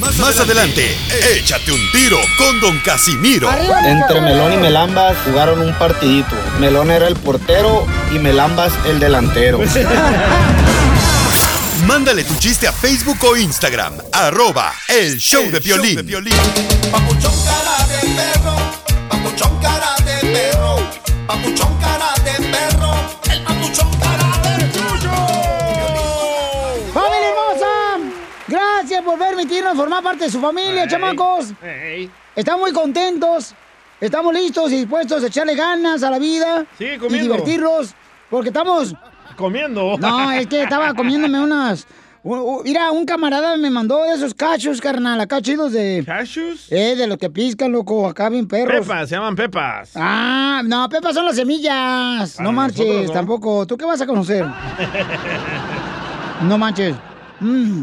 Más adelante, échate un tiro con Don Casimiro. Entre Melón y Melambas jugaron un partidito. Melón era el portero y Melambas el delantero. Mándale tu chiste a Facebook o Instagram, arroba el show de violín. Papuchón cara de perro, papuchón cara de perro, papuchón cara de perro, el papuchón cara formar parte de su familia, chamacos. Estamos muy contentos. Estamos listos y dispuestos a echarle ganas a la vida. Sí, Y comiendo. divertirnos. Porque estamos. Comiendo. No, es que estaba comiéndome unas. Mira, un camarada me mandó de esos cachos, carnal, acá chidos de. ¿Cachos? Eh, de los que piscan, loco, acá bien perros. Pepas, se llaman pepas. Ah, no, pepas son las semillas. Para no marches, tampoco. ¿Tú qué vas a conocer? No manches. Mm.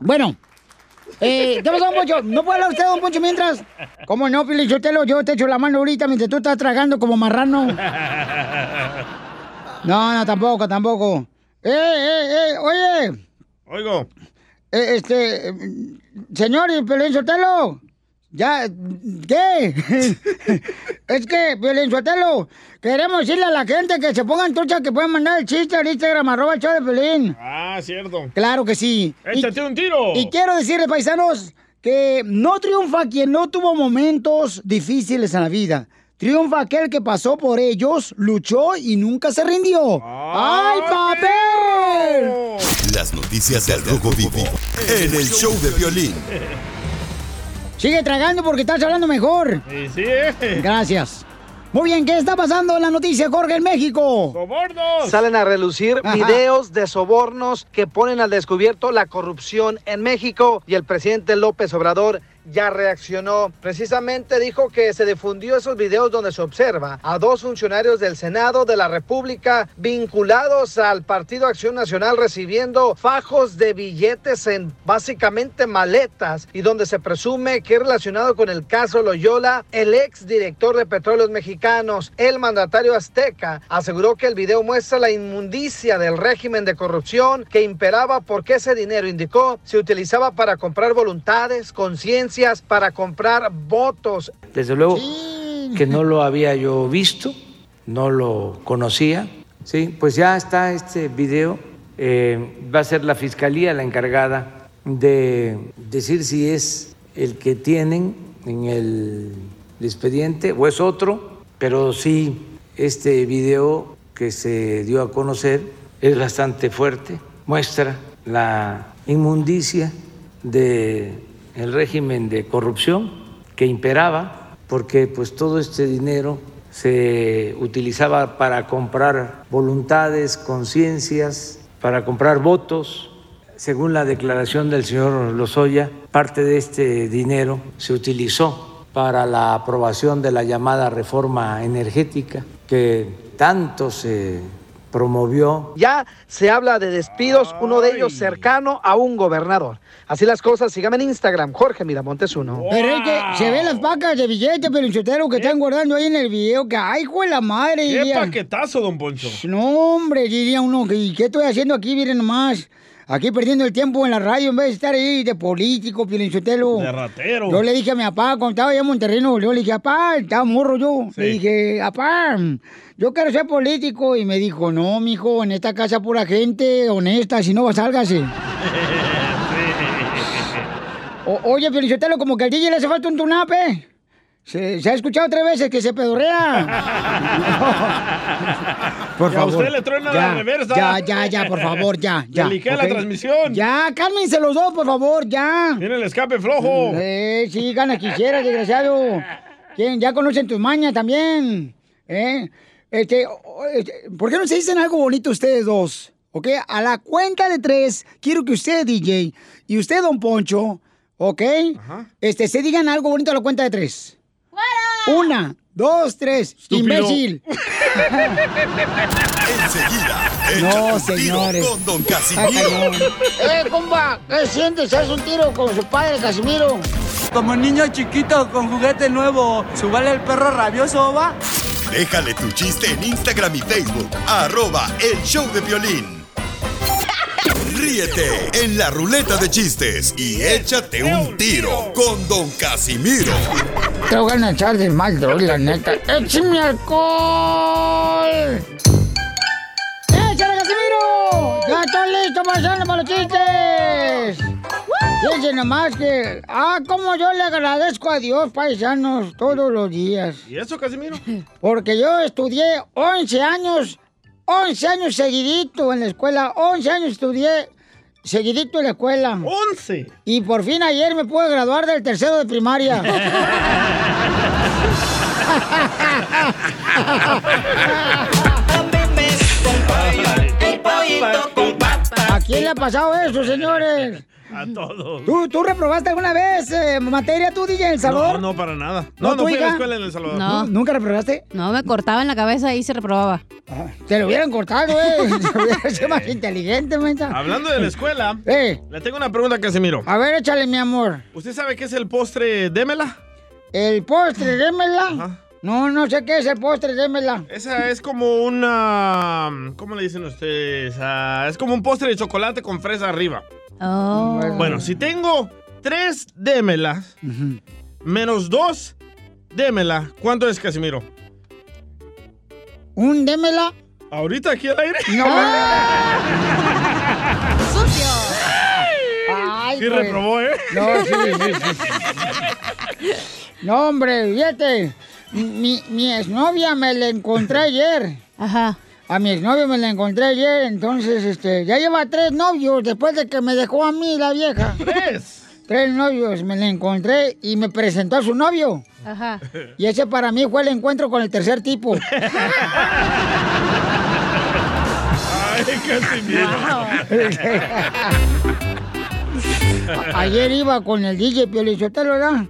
Bueno. Eh, ¿Qué pasó, don Poncho? ¿No puede hablar usted, don Poncho, mientras? ¿Cómo no, Pili? Yo te, lo, yo te echo la mano ahorita mientras tú estás tragando como marrano. No, no, tampoco, tampoco. ¡Eh, eh, eh! Oye, Oigo. eh, este... eh, Señor, Pelín Sotelo. Ya, ¿qué? es que, Piolín Sotelo, queremos decirle a la gente que se pongan trucha que pueden mandar el chiste al Instagram, arroba el show de Pelín. Ah, cierto. Claro que sí. Échate un tiro. Y quiero decirles, paisanos, que no triunfa quien no tuvo momentos difíciles en la vida. Triunfa aquel que pasó por ellos, luchó y nunca se rindió. ¡Ay, papel! Las noticias del Rojo Vivo en el show de violín. Sigue tragando porque estás hablando mejor. Sí, sí. Gracias. Muy bien, ¿qué está pasando en la noticia, Jorge, en México? ¡Sobornos! Salen a relucir Ajá. videos de sobornos que ponen al descubierto la corrupción en México y el presidente López Obrador ya reaccionó. Precisamente dijo que se difundió esos videos donde se observa a dos funcionarios del Senado de la República vinculados al Partido Acción Nacional recibiendo fajos de billetes en básicamente maletas y donde se presume que relacionado con el caso Loyola, el ex director de Petróleos Mexicanos, el mandatario azteca, aseguró que el video muestra la inmundicia del régimen de corrupción que imperaba porque ese dinero, indicó, se utilizaba para comprar voluntades, para comprar votos. Desde luego que no lo había yo visto, no lo conocía. Sí, pues ya está este video. eh, va a ser la fiscalía la encargada de decir si es el que tienen en el expediente o es otro, pero sí este video que se dio a conocer es bastante fuerte, muestra la inmundicia de el régimen de corrupción que imperaba, porque pues todo este dinero se utilizaba para comprar voluntades, conciencias, para comprar votos. Según la declaración del señor Lozoya, parte de este dinero se utilizó para la aprobación de la llamada reforma energética que tanto se promovió Ya se habla de despidos, uno de ellos cercano a un gobernador. Así las cosas, sígame en Instagram, Jorge Miramontes uno. Pero es que se ven las vacas de billetes, pero que están guardando ahí en el video. Que, ay, hijo de la madre. ¡Qué diría. paquetazo, don Poncho! No, hombre, diría uno, ¿y qué estoy haciendo aquí? Miren nomás. Aquí perdiendo el tiempo en la radio en vez de estar ahí de político, Pielinchotelo. De ratero. Yo le dije a mi papá, cuando estaba allá en Monterrey, León, le dije, papá, estaba morro yo. Le dije, papá, yo quiero ser político. Y me dijo, no, mijo, en esta casa pura gente honesta, si no, sálgase. O- oye, Pielinchotelo, como que al DJ le hace falta un tunape. Se, se ha escuchado tres veces que se pedorrea. Por favor. usted le truena ya, la reversa. Ya, ya, ya, por favor, ya, ya. Le la transmisión. Ya, cálmense los dos, por favor, ya. Tiene el escape flojo. Eh, sí, gana quisiera, desgraciado. ¿Quién? Ya conocen tus mañas también. ¿Eh? Este, este, ¿por qué no se dicen algo bonito ustedes dos? ¿Ok? A la cuenta de tres, quiero que usted, DJ, y usted, don Poncho, ¿ok? Este, se digan algo bonito a la cuenta de tres. Una, dos, tres. Imbécil. Enseguida, No, un tiro señores. con Don Casimiro. ¡Eh, compa! ¿Qué sientes? ¿Haz un tiro con su padre, Casimiro? Como niño chiquito con juguete nuevo, ¿subale el perro rabioso, va? Déjale tu chiste en Instagram y Facebook, arroba el show de violín. Ríete en la ruleta de chistes y échate un tiro con Don Casimiro. Te voy a echar de mal, la neta. ¡Échame alcohol! ¡Échale, Casimiro! ¡Ya estoy listo para hacerle para los chistes! Fíjense nomás que... Ah, cómo yo le agradezco a Dios, paisanos, todos los días. ¿Y eso, Casimiro? Porque yo estudié 11 años, 11 años seguidito en la escuela, 11 años estudié seguidito en la escuela. ¡11! Y por fin ayer me pude graduar del tercero de primaria. ¿A quién le ha pasado eso, señores? A todos. ¿Tú, tú reprobaste alguna vez eh, materia tú, DJ, en El Salvador? No, no, para nada. ¿No, No, fui a la escuela en El Salvador. No. ¿Nunca reprobaste? No, me cortaba en la cabeza y se reprobaba. Te lo hubieran cortado, eh. Te hubieran sido más inteligente, mensa. Hablando de la escuela, Eh, le tengo una pregunta a Casimiro. a ver, échale, mi amor. ¿Usted sabe qué es el postre démela? ¿El postre, démela? Ajá. No, no sé qué es el postre, démela. Esa es como una... ¿Cómo le dicen ustedes? Ah, es como un postre de chocolate con fresa arriba. Oh. Bueno, si tengo tres démelas menos dos démela, ¿cuánto es, Casimiro? ¿Un démela? ¿Ahorita aquí al aire? No. ¡Sucio! Ay, Sí pues. reprobó, ¿eh? No, sí, sí, sí. No, hombre, fíjate. Mi, mi exnovia me la encontré ayer. Ajá. A mi exnovio me la encontré ayer, entonces, este, ya lleva tres novios después de que me dejó a mí la vieja. ¡Tres! Tres novios me la encontré y me presentó a su novio. Ajá. Y ese para mí fue el encuentro con el tercer tipo. ¡Ay, Casimiro! Ayer iba con el DJ Piolichotelo, ¿verdad?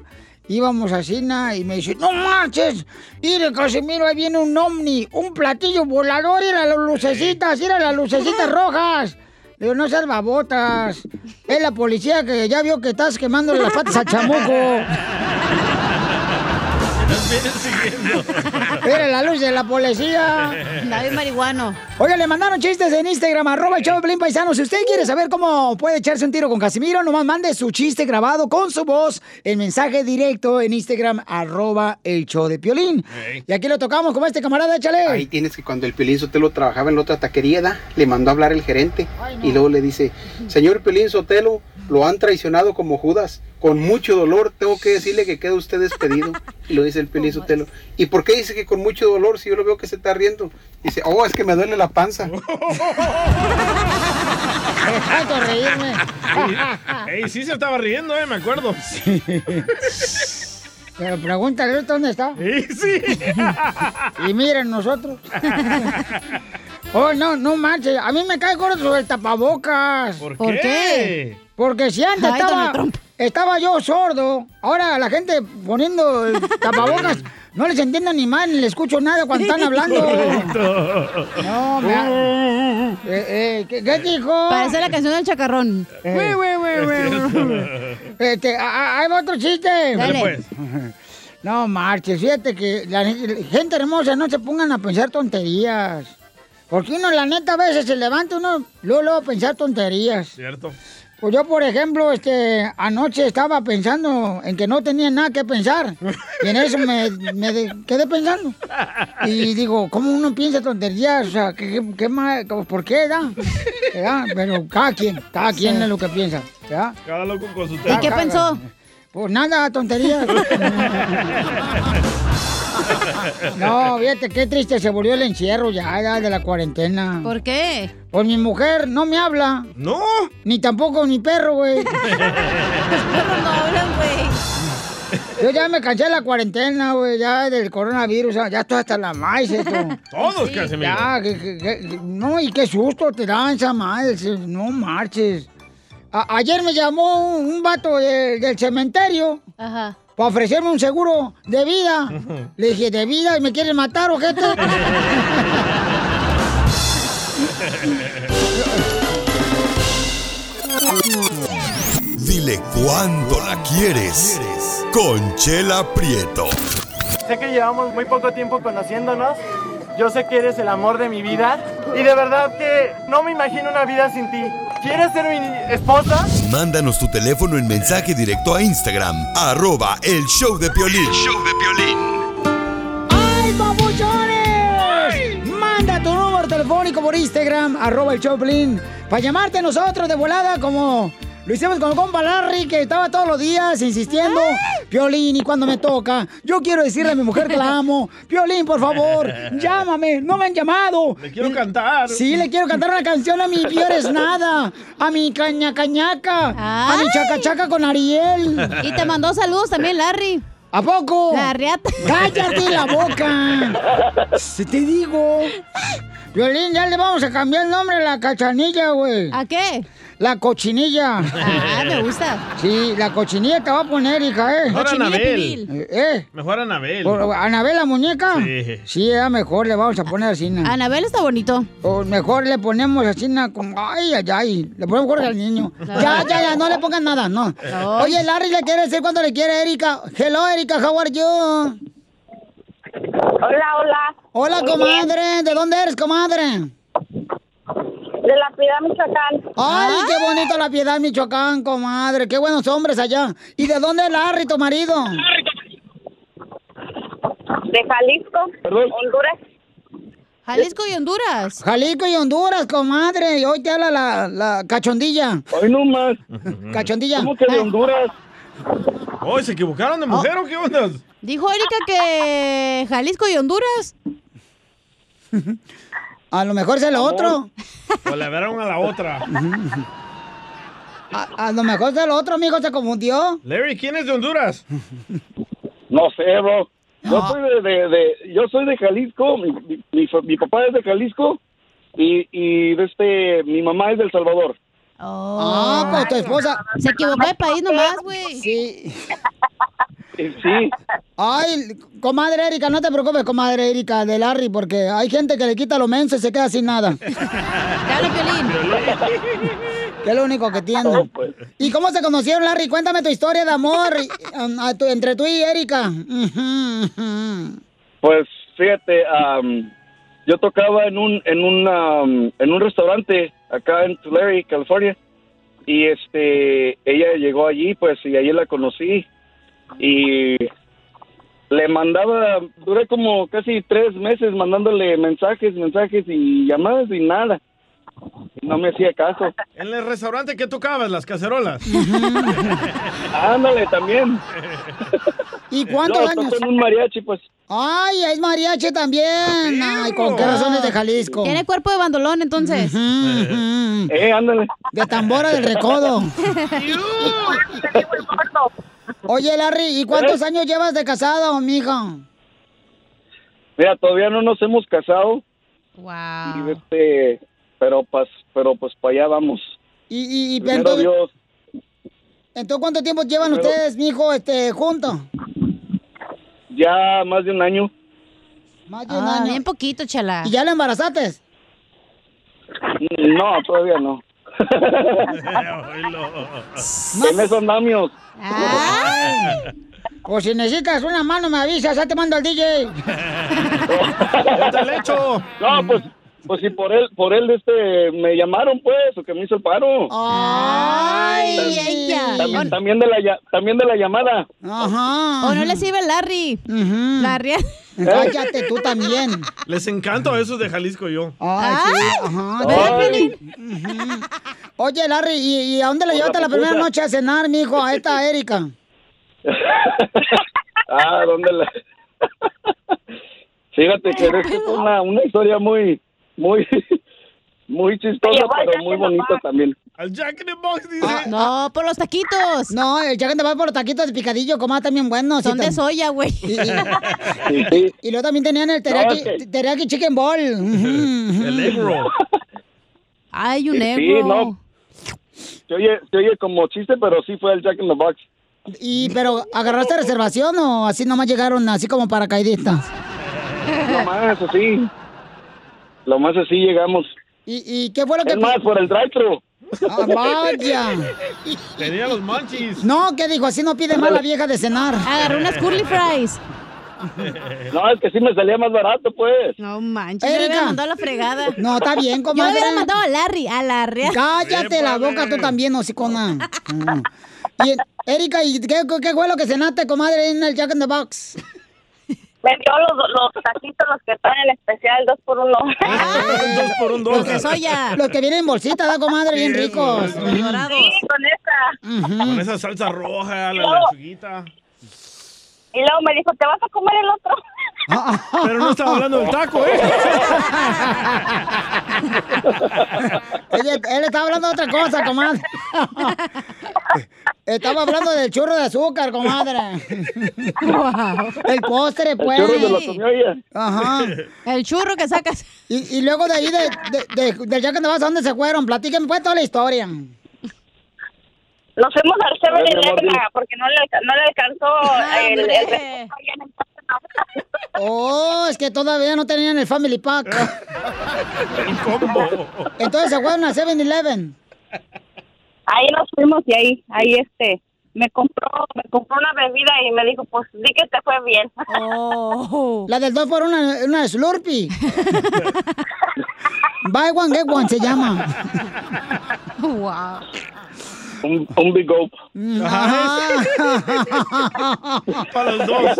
Íbamos a Cina y me dice, no marches, mire Casimiro, ahí viene un ovni, un platillo volador, mira las lucecitas, mira las lucecitas rojas. Le digo, no seas babotas, es la policía que ya vio que estás quemando las patas al chamuco. Siguiendo. Mira la luz de la policía. David marihuano. Oiga, le mandaron chistes en Instagram, arroba el Paisano. Si usted quiere saber cómo puede echarse un tiro con Casimiro, nomás mande su chiste grabado con su voz en mensaje directo en Instagram, arroba el show de Piolín. Y aquí lo tocamos como este camarada, échale. Ahí tienes que cuando el Piolín Sotelo trabajaba en la otra taquería, ¿da? le mandó a hablar el gerente y luego le dice, señor Piolín Sotelo, lo han traicionado como Judas, con mucho dolor tengo que decirle que queda usted despedido. Y lo dice el Piolín Sotelo, ¿y por qué dice que con mucho dolor si yo lo veo que se está riendo? Dice, oh, es que me duele la panza. Tanto reírme. Ey, sí se estaba riendo, ¿eh? Me acuerdo. Pero pregúntale dónde está. Sí, sí. Y miren nosotros. Oh, no, no manches. A mí me cae gordo sobre el tapabocas. ¿Por, ¿Por qué? qué? Porque si antes Ay, estaba, Donald Trump. Estaba yo sordo, ahora la gente poniendo el tapabocas, no les entiendo ni mal, ni les escucho nada cuando están hablando. No, me ha- eh, eh, ¿qué, qué dijo? Parece la canción del chacarrón. Eh, este, a- a- ahí va otro chiste. Dale. Pues, No marches, fíjate que la gen- gente hermosa no se pongan a pensar tonterías. Porque uno, la neta, a veces se levanta uno, luego, luego a pensar tonterías. cierto. Pues yo, por ejemplo, este, anoche estaba pensando en que no tenía nada que pensar. Y en eso me, me de- quedé pensando. Y digo, ¿cómo uno piensa tonterías? O sea, ¿qué, qué, qué más- ¿por qué, da? ¿Verdad? Pero cada quien, cada quien es lo que piensa. ¿verdad? Cada loco con su ¿Y tema. qué pensó? Pues nada, tonterías. No, fíjate qué triste se volvió el encierro ya, ya de la cuarentena. ¿Por qué? Pues mi mujer no me habla, No. ni tampoco mi perro, güey. Los perros no hablan, güey. Yo ya me cansé de la cuarentena, güey, ya del coronavirus, ya estoy hasta la maíz esto. Todos, Sí, Casimiro. Ya, que, que- que- no, y qué susto te dan esa madre, no marches. A- ayer me llamó un, un vato de- del cementerio Ajá. Para ofrecerme un seguro de vida. Le dije, ¿de vida? ¿Y me quieren matar, ojete? Dile cuándo la quieres. Conchela Prieto. Sé que llevamos muy poco tiempo conociéndonos. Yo sé que eres el amor de mi vida Y de verdad que no me imagino una vida sin ti. ¿Quieres ser mi esposa? Mándanos tu teléfono en mensaje directo a Instagram, arroba el show de Piolín. show de ¡Ay, papuchones! Manda tu número telefónico por Instagram, arroba el Choplin, para llamarte a nosotros de volada como lo hicimos con el compa Larry, que estaba todos los días insistiendo. Piolín, ¿y cuando me toca? Yo quiero decirle a mi mujer que la amo. Piolín, por favor, llámame. No me han llamado. Le quiero cantar. Sí, le quiero cantar una canción a mi Piores Nada, a mi Caña Cañaca, a mi Chaca Chaca con Ariel. Y te mandó saludos también, Larry. ¿A poco? La riata. ¡Cállate la boca! Si te digo. Violín, ya le vamos a cambiar el nombre a la cachanilla, güey. ¿A qué? La cochinilla. Ah, me gusta. Sí, la cochinilla te va a poner, hija, ¿eh? Mejor Cochinilla Anabel. Eh, ¿Eh? Mejor Anabel. ¿Por- ¿Anabel la muñeca? Sí. Sí, ya mejor le vamos a poner así. ¿no? Anabel está bonito. O mejor le ponemos así, ¿no? como, ay, ay, ay. Le ponemos Jorge al niño. Ya, ya, ya, no le pongan nada, no. Oye, Larry le quiere decir cuánto le quiere a Erika. Hello, Erika, how are you? Hola, hola. Hola, Muy comadre. ¿De dónde eres, comadre? De la Piedad, Michoacán. Ay, qué bonito la piedad, Michoacán, comadre. Qué buenos hombres allá. ¿Y de dónde es Larry, tu marido? De Jalisco, Honduras. Jalisco y Honduras. Jalisco y Honduras, comadre. Y hoy te habla la, la cachondilla. Hoy no más. Cachondilla. ¿Cómo que de Honduras? Oh, ¿se equivocaron de mujer o qué onda? Dijo Erika que Jalisco y Honduras. A lo mejor es el otro. O le vieron a la otra. A, a lo mejor es el otro, amigo, se confundió. Larry, ¿quién es de Honduras? No sé, bro. Yo soy de, de, de- yo soy de Jalisco, mi, mi- mi fa- mi papá es de Jalisco y, y de este, mi mamá es del Salvador. Ah, pues tu esposa. Se equivocó de país nomás, güey. Sí. Sí. Ay, comadre Erika, no te preocupes, comadre Erika de Larry, porque hay gente que le quita lo menso y se queda sin nada. Claro, Piolín. Que es lo único que tiene. ¿Y cómo se conocieron, Larry? Cuéntame tu historia de amor um, a tu- entre tú y Erika. Pues fíjate, am, yo tocaba en un en un am, en un restaurante acá en Tulare, California, y este ella llegó allí, pues y allí la conocí y le mandaba, duré como casi tres meses mandándole mensajes, mensajes y llamadas y nada. No me hacía caso. En el restaurante que tocabas, las cacerolas. Ándale también. ¿Y cuántos No, años? un mariachi, pues. Ay, es mariachi también. Ay, ¿con qué razones de Jalisco? Tiene cuerpo de bandolón, entonces. Eh, ándale. De tambora del recodo. Oye, Larry, ¿y cuántos años llevas de casado, mija? Mira, todavía no nos hemos casado. Wow. Y este, pero pues, pero pues para allá vamos. Y, y, y Primero entonces, Dios, entonces, ¿cuánto tiempo llevan Primero- ustedes, mijo, este, juntos? Ya más de un año. Más de un Ah, año. bien poquito, chala. ¿Y ya lo embarazaste? No, todavía no. En eso andamos. Pues si necesitas una mano, me avisas, ya te mando al DJ. No, pues, pues si por él, por él este, me llamaron pues, o que me hizo el paro. Ay, ella. También, también de la, ya- también de la llamada. Ajá. O no le sirve Larry. Larry. Cállate tú también. Les encanto a esos de Jalisco yo. Ay, sí, ajá. ¿Verdad, Ujú. Oye, Larry, ¿y, y a dónde le llevaste la primera noche a cenar, mijo, a esta Erika? Ah, ¿dónde la...? Fíjate que es una, una historia muy, muy, muy chistosa, pero muy bonita también. Al Jack in the Box dice. Ah, No, por los taquitos. No, el Jack in the Box por los taquitos de picadillo, comadre, también buenos. Son y de soya, güey. Y, y- Sí, sí. y luego también tenían el teriyaki, teriyaki chicken ball. El egg roll. Ay, un Sí, negro. no. Se oye, se oye como chiste, pero sí fue el Jack in the Box. Y, pero, ¿agarraste reservación o así nomás llegaron así como paracaidistas? Lo más así. Lo más así llegamos. ¿Y, y qué fue lo que... Es más, por el drive-thru. Ah, vaya. Tenía los manchis. No, ¿qué dijo? Así no pide más la vieja de cenar. Agarré unas curly fries. No, es que sí me salía más barato, pues. No manches, yo le hubiera mandado a la fregada. No, está bien, Yo comadre. le hubiera mandado a Larry, a Larry. Cállate la boca tú también, hocicona. Mm. Y, Erika, ¿y qué, qué fue lo que cenaste, comadre, en el Jack in the Box? Me dio los, los taquitos, los que están en especial, dos por uno. dos por un Los de soya. Los que vienen en bolsita, ¿da, comadre? Bien ricos. Sí, con esa. Con esa salsa roja, la lechuguita. Y luego me dijo, ¿te vas a comer el otro? Pero no estaba hablando del taco, ¿eh? Oye, él estaba hablando de otra cosa, comadre. Estaba hablando del churro de azúcar, comadre. El postre, pues. churro se lo comió ella. Ajá. El churro que sacas. Y, y luego de ahí, de, de, de, del Jack in the Box, ¿a dónde se fueron? Platíquenme pues toda la historia. Nos fuimos al 7-Eleven ah, porque no le, no le alcanzó el, el Oh, es que todavía no tenían el Family Pack. Entonces se fueron a 7-Eleven. Ahí nos fuimos y ahí, ahí este, me compró, me compró una bebida y me dijo, pues di que te fue bien. La del 2 por una, una Slurpee. Buy one, get one se llama. Wow. Un, un Big Gulp. Para los dos.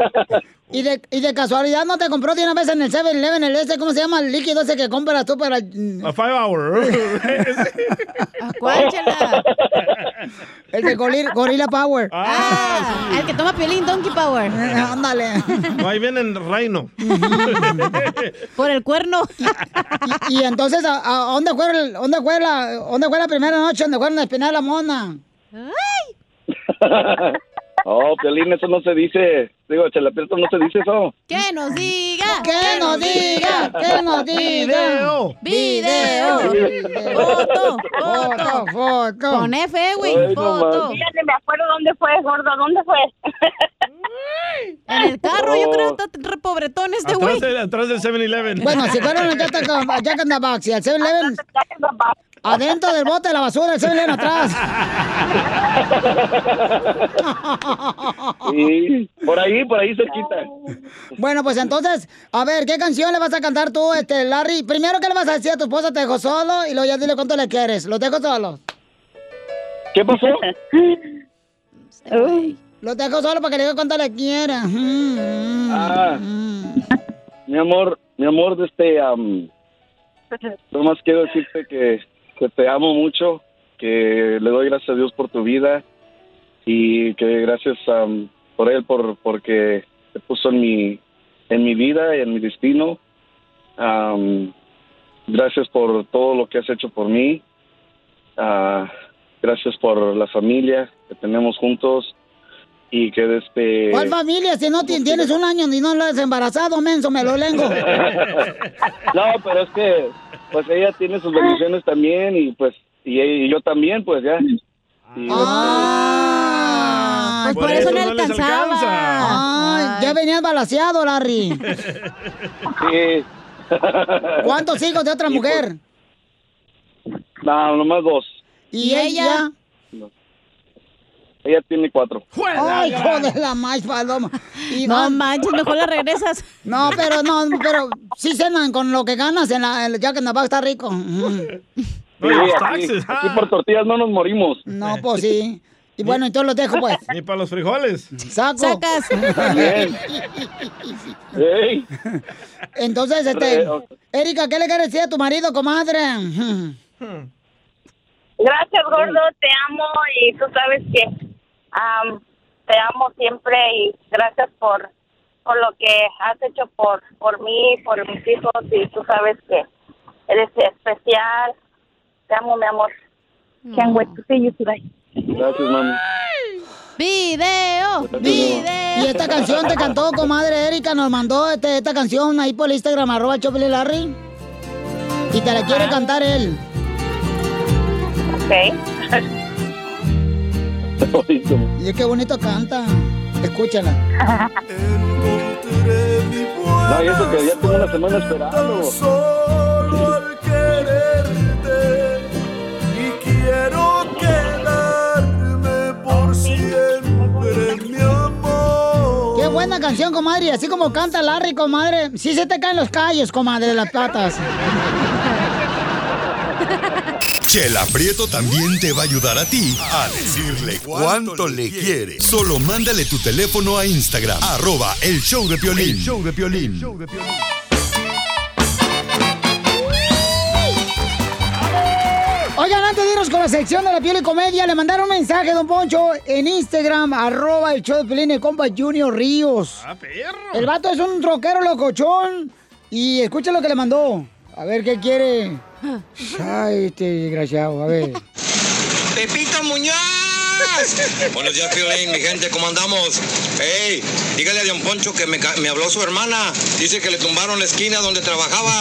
Y de, y de casualidad no te compró de una vez en el 7-Eleven el ese, ¿cómo se llama? El líquido ese que compras tú para... A five hour. ¿Cuál, chela? El de Gorilla, Gorilla Power. Ah, el que toma piolín Donkey Power. Ándale. No, ahí viene el reino. Por el cuerno. Y, y entonces, ¿a, a dónde, fue el- dónde, fue la, ¿dónde fue la primera noche donde fueron a espinar a la mona? Oh, Piolín, eso no se dice. Digo, Chelaprieto, no se dice eso. Que nos diga. Que nos diga. Que nos diga. Video. Video. Foto. Foto. Foto. Con F, güey. Foto. Ni me acuerdo dónde fue, gordo, ¿dónde fue? En el carro, yo creo que está re pobretón este güey. Atrás, del- atrás del 7-Eleven. Bueno, si fueron a Jack, a Jack in the Box y al 7-Eleven, adentro del bote de la basura, el 7-Eleven atrás. Sí, por ahí, por ahí cerquita. Bueno, pues entonces, a ver, ¿qué canción le vas a cantar tú, este, Larry? Primero, ¿qué le vas a decir a tu esposa? Te dejo solo y luego ya dile cuánto le quieres. Los dejo solos. ¿Qué pasó? Los dejo solo para que le diga cuánto le quiera. Mm, Ah, mi amor, mi amor, de este, am, nomás quiero decirte que, que te amo mucho, que le doy gracias a Dios por tu vida y que gracias am, por él, por porque te puso en mi, en mi vida y en mi destino. Am, gracias por todo lo que has hecho por mí. Ah, gracias por la familia que tenemos juntos y que este ¿Cuál familia? Si no ti- tienes un año y no lo has embarazado, menso, me lo lengo. No, pero es que pues ella tiene sus bendiciones también y pues y, y yo también pues ya. Y, Ah, Pues por, eso, no alcanzaba. Ay, ya venías balaseado, Larry. sí. ¿Cuántos hijos de otra Y, pues, mujer? No, nomás dos. ¿Y, ella? Ella tiene cuatro. Ay, hijo de la maíz paloma. Y No manches, mejor la regresas. No, pero no, pero sí cenan con lo que ganas en la, el Jack in the Box, está rico. Mm. Sí, aquí, aquí por tortillas no nos morimos. No, pues sí. Y bueno, entonces los dejo, pues. Ni para los frijoles. Saco. Sacas. Bien. Ey. Entonces, este, Erika, ¿qué le quieres decir a tu marido, comadre? Gracias, gordo, te amo y tú sabes que am, te amo siempre y gracias por, por lo que has hecho por, por mí, por mis hijos y tú sabes que eres especial. Te amo, mi amor. Can't wait to see you today. Gracias, mami. Video. Y Video. esta canción te cantó, comadre Erika, nos mandó este, esta canción ahí por el Instagram, arroba el Larry. Y te la quiere cantar él. Ok. Y es que bonito canta. Escúchala. No, y eso que ya tengo una semana esperando. Solo al quererte y quiero quedarme por siempre, mi amor. Qué buena canción, comadre, y así como canta Larry, comadre, sí se te caen los callos, comadre, de las patas. Chela Prieto también te va a ayudar a ti a decirle cuánto le quiere. Solo mándale tu teléfono a Instagram, arroba el show de Piolín. El show de Piolín. Oigan, antes de irnos con la sección de la piel y comedia, le mandaron un mensaje, don Poncho, en Instagram, arroba el show de Piolín, el compa Junior Ríos. ¡Ah, perro! El vato es un troquero locochón. Y escucha lo que le mandó. A ver qué quiere. Ay, este desgraciado, a ver. Pepito Muñoz. Buenos días, Piolín, mi gente, ¿cómo andamos? Ey, dígale a Don Poncho que me, me habló su hermana. Dice que le tumbaron la esquina donde trabajaba.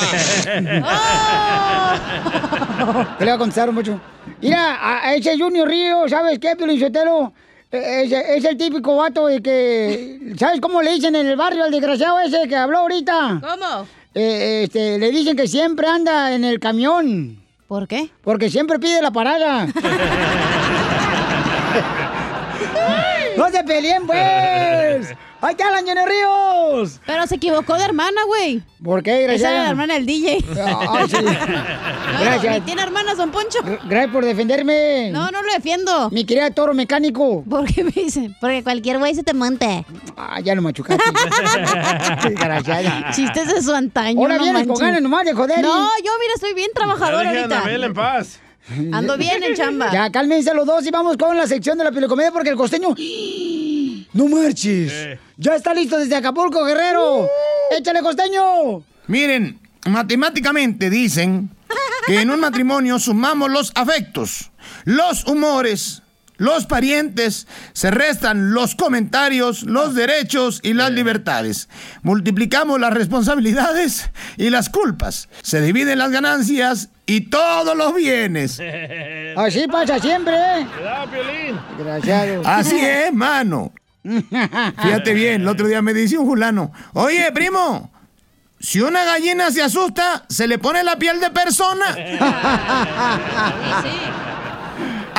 ¿Qué le va a contestar, mucho? Mira, a, ese Junior Río, ¿sabes qué, Piolín Sotelo? Eh, Es, es el típico vato de que... ¿Sabes cómo le dicen en el barrio al desgraciado ese que habló ahorita? ¿Cómo? Eh, este, le dicen que siempre anda en el camión. ¿Por qué? Porque siempre pide la parada. ¡No se peleen, pues! ¡Ahí está la Junior Ríos! Pero se equivocó de hermana, güey. ¿Por qué, Esa gracias? era la hermana del DJ. Ah, sí. Gracias. tiene hermanas, don Poncho. Gracias por defenderme. No, no lo defiendo. Mi querida toro mecánico. ¿Por qué me dicen? Porque cualquier güey se te monte. Ah, ya lo machucaste. Desgraciada. Chistes de su antaño. Ahora no vienes con ganas nomás de joder. No, yo mira, estoy bien a ahorita. Anabel en paz. Ando bien en chamba. Ya, cálmense los dos y vamos con la sección de la pilocomedia porque el costeño... ¡No marches! Ya está listo desde Acapulco, Guerrero. ¡Échale, costeño! Miren, matemáticamente dicen que en un matrimonio sumamos los afectos, los humores, los parientes, se restan los comentarios, los derechos y las libertades. Multiplicamos las responsabilidades y las culpas. Se dividen las ganancias y todos los bienes. Así pasa siempre, ¿eh? Desgraciado. Así es, mano. Fíjate bien, el otro día me dice un fulano, oye, primo, si una gallina se asusta, se le pone la piel de persona.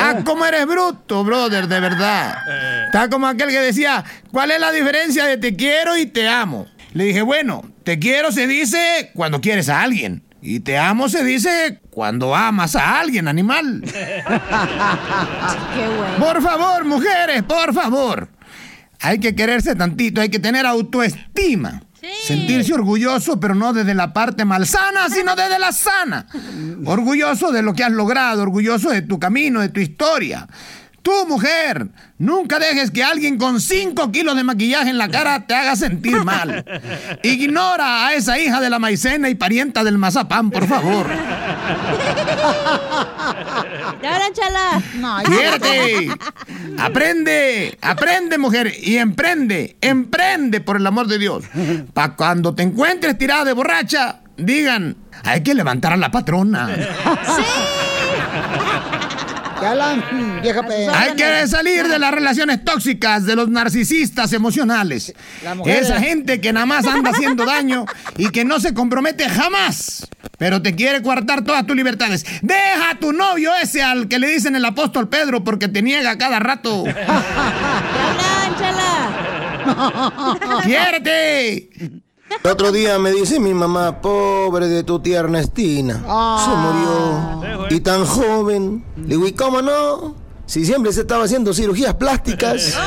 Ah, cómo eres bruto, brother, de verdad. Está como aquel que decía, ¿cuál es la diferencia de te quiero y te amo? Le dije, bueno, te quiero se dice cuando quieres a alguien. Y te amo se dice cuando amas a alguien, animal. Por favor, mujeres, por favor. Hay que quererse tantito, hay que tener autoestima. Sentirse orgulloso, pero no desde la parte malsana, sino desde la sana. Orgulloso de lo que has logrado, orgulloso de tu camino, de tu historia. Tú, mujer, nunca dejes que alguien con 5 kilos de maquillaje en la cara te haga sentir mal. Ignora a esa hija de la maicena y parienta del mazapán, por favor. Ya ahora, chala. No, ¡Quiérete! Aprende, aprende, mujer, y emprende, emprende por el amor de Dios. Para cuando te encuentres tirada de borracha, digan, hay que levantar a la patrona. Ya la vieja. Hay que salir de las relaciones tóxicas, de los narcisistas emocionales. Esa gente que nada más anda haciendo daño y que no se compromete jamás, pero te quiere coartar todas tus libertades. Deja a tu novio ese al que le dicen el apóstol Pedro porque te niega cada rato. ¡Quiérete! El otro día me dice mi mamá, pobre de tu tía Ernestina, se murió. Y tan joven. Le digo, ¿y cómo no? Si siempre se estaba haciendo cirugías plásticas.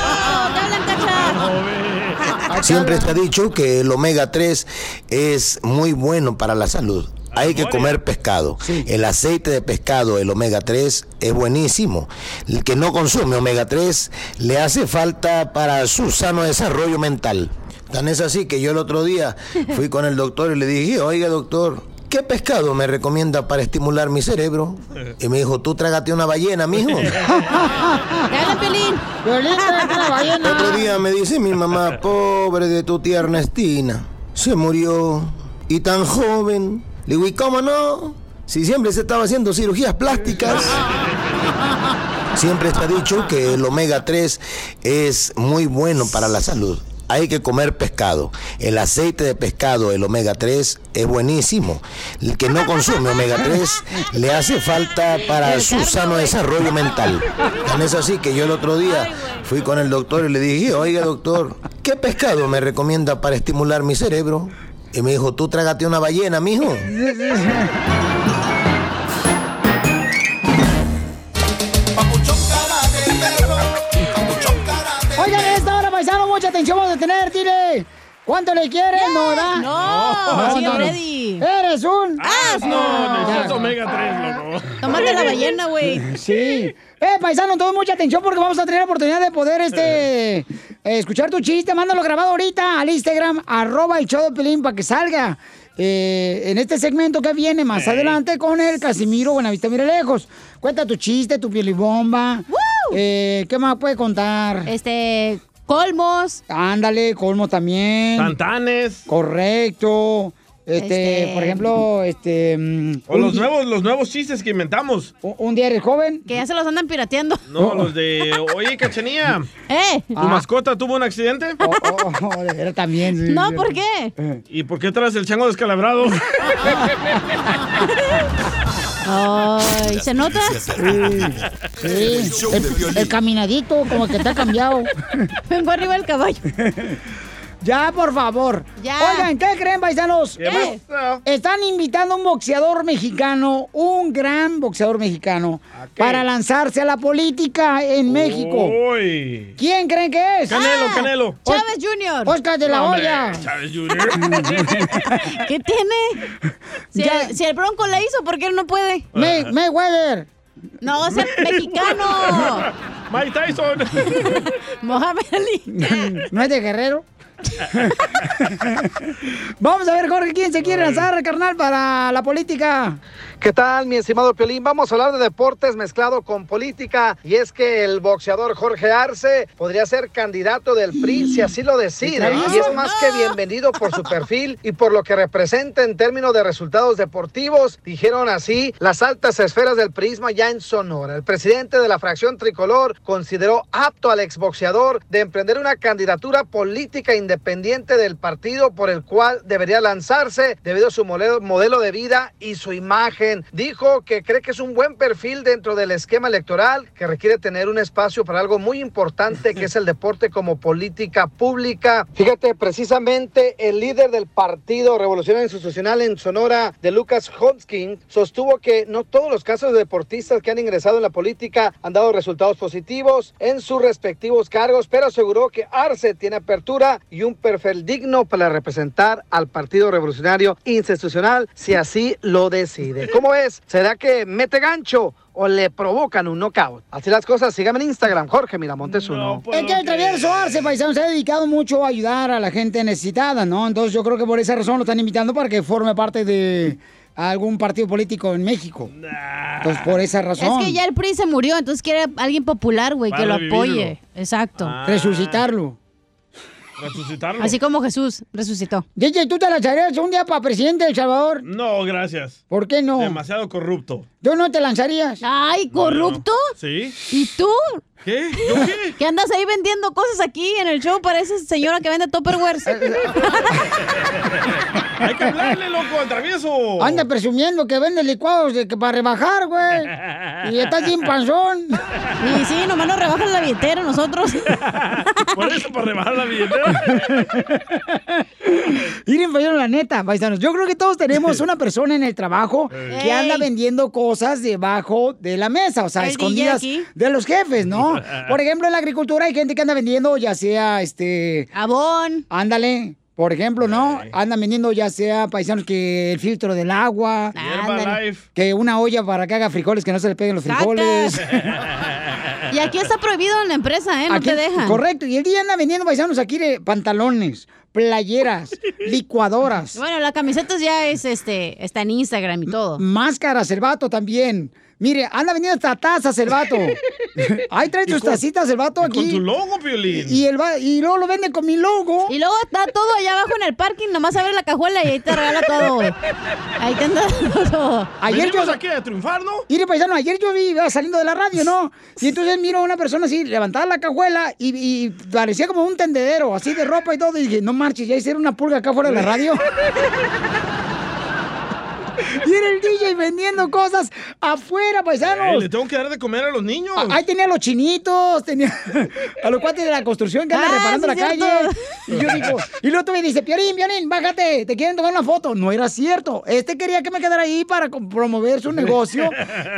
Siempre se ha dicho que el omega 3 es muy bueno para la salud. Hay que comer pescado. El aceite de pescado, el omega 3, es buenísimo. El que no consume omega 3 le hace falta para su sano desarrollo mental. Tan es así que yo el otro día fui con el doctor y le dije, oiga doctor, ¿qué pescado me recomienda para estimular mi cerebro? Y me dijo, tú trágate una ballena, mijo. El otro día me dice mi mamá, pobre de tu tía Ernestina, se murió y tan joven. Le digo, ¿y cómo no? Si siempre se estaba haciendo cirugías plásticas. Siempre ha dicho que el omega 3 es muy bueno para la salud. Hay que comer pescado. El aceite de pescado, el omega 3, es buenísimo. El que no consume omega 3 le hace falta para su sano desarrollo mental. Tan es así que yo el otro día fui con el doctor y le dije, oiga doctor, ¿qué pescado me recomienda para estimular mi cerebro? Y me dijo, tú trágate una ballena, mijo. mucha atención vamos a tener, dile. ¿Cuánto le quieres? No, ¿verdad? No, señor Freddy. Eres un No, Ya. necesitas omega 3, loco. Tómate la ballena, güey. Sí. Eh, paisano, todo mucha atención porque vamos a tener la oportunidad de poder este eh, escuchar tu chiste. Mándalo grabado ahorita al Instagram, arroba el show de Pelín para que salga. eh, en este segmento que viene más adelante con el Casimiro Buenavista Mire Lejos. Cuenta tu chiste, tu piel y bomba. Eh, ¿Qué más puede contar? Este, colmos. Ándale, colmo también. Santanes. Correcto. Este, Este- por ejemplo, este. mm, O los nuevos, los nuevos chistes que inventamos. Un día eres joven. Que ya se los andan pirateando. No, los de. Oye, cachanía. ¿Eh? ¿Tu mascota tuvo un accidente? Oh, de veras también. sí, No. ¿por qué? ¿Y por qué traes el chango descalabrado? Ay, ¿se nota? Sí, el, el caminadito, como que te ha cambiado. Vengo arriba del caballo. Ya, por favor. Ya. Oigan, ¿qué creen, paisanos? ¿Qué Eh, Están invitando a un boxeador mexicano, un gran boxeador mexicano, para lanzarse a la política en México. Uy. ¿Quién creen que es? Canelo, Canelo. Chávez Jr. Oscar de la Hoya. Chávez Jr. ¿Qué tiene? Si, Ya. el, si el Bronco la hizo, ¿por qué él no puede? May- Mayweather. No, es el mexicano. Mike Tyson. Mohamed Ali. ¿No es de Guerrero? Vamos a ver, Jorge, ¿quién se quiere lanzar, carnal, para la política? ¿Qué tal, mi estimado Piolín? Vamos a hablar de deportes mezclado con política. Y es que el boxeador Jorge Arce podría ser candidato del PRI si así lo decide. Y es más que bienvenido por su perfil y por lo que representa en términos de resultados deportivos. Dijeron así las altas esferas del prisma ya en Sonora. El presidente de la fracción tricolor consideró apto al exboxeador de emprender una candidatura política independiente del partido por el cual debería lanzarse debido a su modelo, modelo de vida y su imagen. Dijo que cree que es un buen perfil dentro del esquema electoral que requiere tener un espacio para algo muy importante que es el deporte como política pública. Fíjate, precisamente el líder del Partido Revolucionario Institucional en Sonora, de Lucas Hodgkin, sostuvo que no todos los casos de deportistas que han ingresado en la política han dado resultados positivos en sus respectivos cargos, pero aseguró que Arce tiene apertura y un perfil digno para representar al Partido Revolucionario Institucional si así lo decide. ¿Cómo ves? ¿Será que mete gancho? O le provocan un knockout. Así las cosas, síganme en Instagram, Jorge Miramontes uno. Es que el travieso Arce, paisano, se ha dedicado mucho a ayudar a la gente necesitada, ¿no? Entonces yo creo que por esa razón lo están invitando para que forme parte de algún partido político en México. Entonces por esa razón. Es que ya el PRI se murió, entonces quiere alguien popular, güey, que lo apoye. Exacto. Ah. Resucitarlo. Resucitarlo. Así como Jesús resucitó. DJ, ¿tú te lanzarías un día para presidente de El Salvador? No, gracias. ¿Por qué no? Demasiado corrupto. ¿Tú no te lanzarías? Ay, corrupto. ¿Sí? ¿Y tú? ¿Qué? ¿Yo qué? ¿Qué andas ahí vendiendo cosas aquí en el show? Pareces señora que vende Tupperwares. Hay que hablarle, loco, al travieso. Anda presumiendo que vende licuados de que para rebajar, güey. Y está sin panzón. Y sí, nomás nos rebajan la billetera nosotros. Por eso, para rebajar la billetera. Miren, paisano, la neta, paisanos. Yo creo que todos tenemos una persona en el trabajo que anda vendiendo cosas debajo de la mesa, o sea, El escondidas de los jefes, ¿no? Por ejemplo, en la agricultura hay gente que anda vendiendo ya sea este. Abón. Ándale. Por ejemplo, ¿no? Andan vendiendo ya sea paisanos que el filtro del agua. Herbalife. Que una olla para que haga frijoles, que no se le peguen los frijoles. Y aquí está prohibido en la empresa, ¿eh? No Aquí- te dejan. Correcto. Y el día anda vendiendo paisanos aquí de pantalones, playeras, licuadoras. Bueno, la camiseta ya es este, está en Instagram y todo. Máscaras, el vato también. Mire, anda vendiendo hasta tazas el vato. Ahí trae tus tacitas el vato aquí. Con tu logo, Piolín. Y, el va- y luego lo vende con mi logo. Y luego está todo allá abajo en el parking, nomás abre la cajuela y ahí te regala todo, güey. Ahí te anda todo. Ayer yo- aquí a triunfar, ¿no? Mire, paisano, ayer yo vi iba saliendo de la radio, ¿no? Y entonces miro a una persona así, levantada la cajuela y, y parecía como un tendedero, así de ropa y todo. Y dije, no marches, ya hicieron una pulga acá fuera de la radio. y era el DJ vendiendo cosas afuera, paisanos. le tengo que dar de comer a los niños. Ah, Ahí tenía a los chinitos, tenía a los cuates de la construcción que andan Ah, reparando sí, la cierto. calle. Y yo digo, y luego tú me dices, Piorín, Piorín, bájate, te quieren tomar una foto. No era cierto. Este quería que me quedara ahí para promover su negocio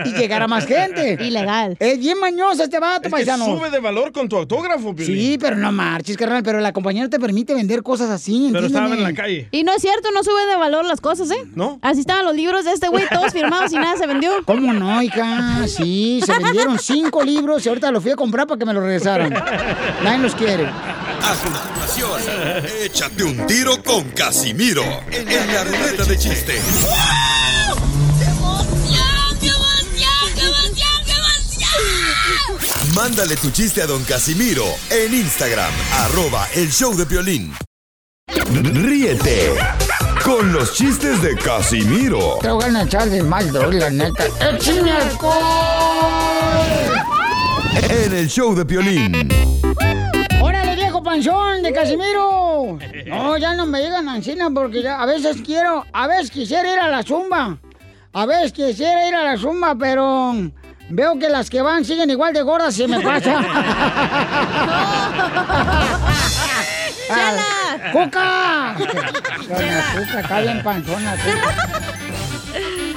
y llegar a más gente. Ilegal. Es bien mañoso este vato, Es que paisano. sube de valor con tu autógrafo, Piolín. Sí, pero no marches, carnal, pero la compañía no te permite vender cosas así, Pero estaba en entiéndeme. la calle. Y no es cierto, no sube de valor las cosas, ¿eh? ¿No? Así estaban los libros de este güey, todos firmados y nada se vendió. ¿Cómo no, hija? Sí, se vendieron cinco libros y ahorita los fui a comprar para que me los regresaran. Nadie los quiere. A continuación, échate un tiro con Casimiro en la ruleta de chiste. Mándale tu chiste a don Casimiro en Instagram, arroba el show de violín. Ríete con los chistes de Casimiro Te voy a echar de mal, doy, la neta. ¡Échame alcohol! en el show de violín. ¡Órale, viejo panzón de Casimiro! No, ya no me digan Ancina porque ya a veces quiero, a veces quisiera ir a la zumba. A veces quisiera ir a la zumba, pero veo que las que van siguen igual de gordas y se me pasa. ¡Chela! ¡Cuca! Doña Cuca, bien panzona.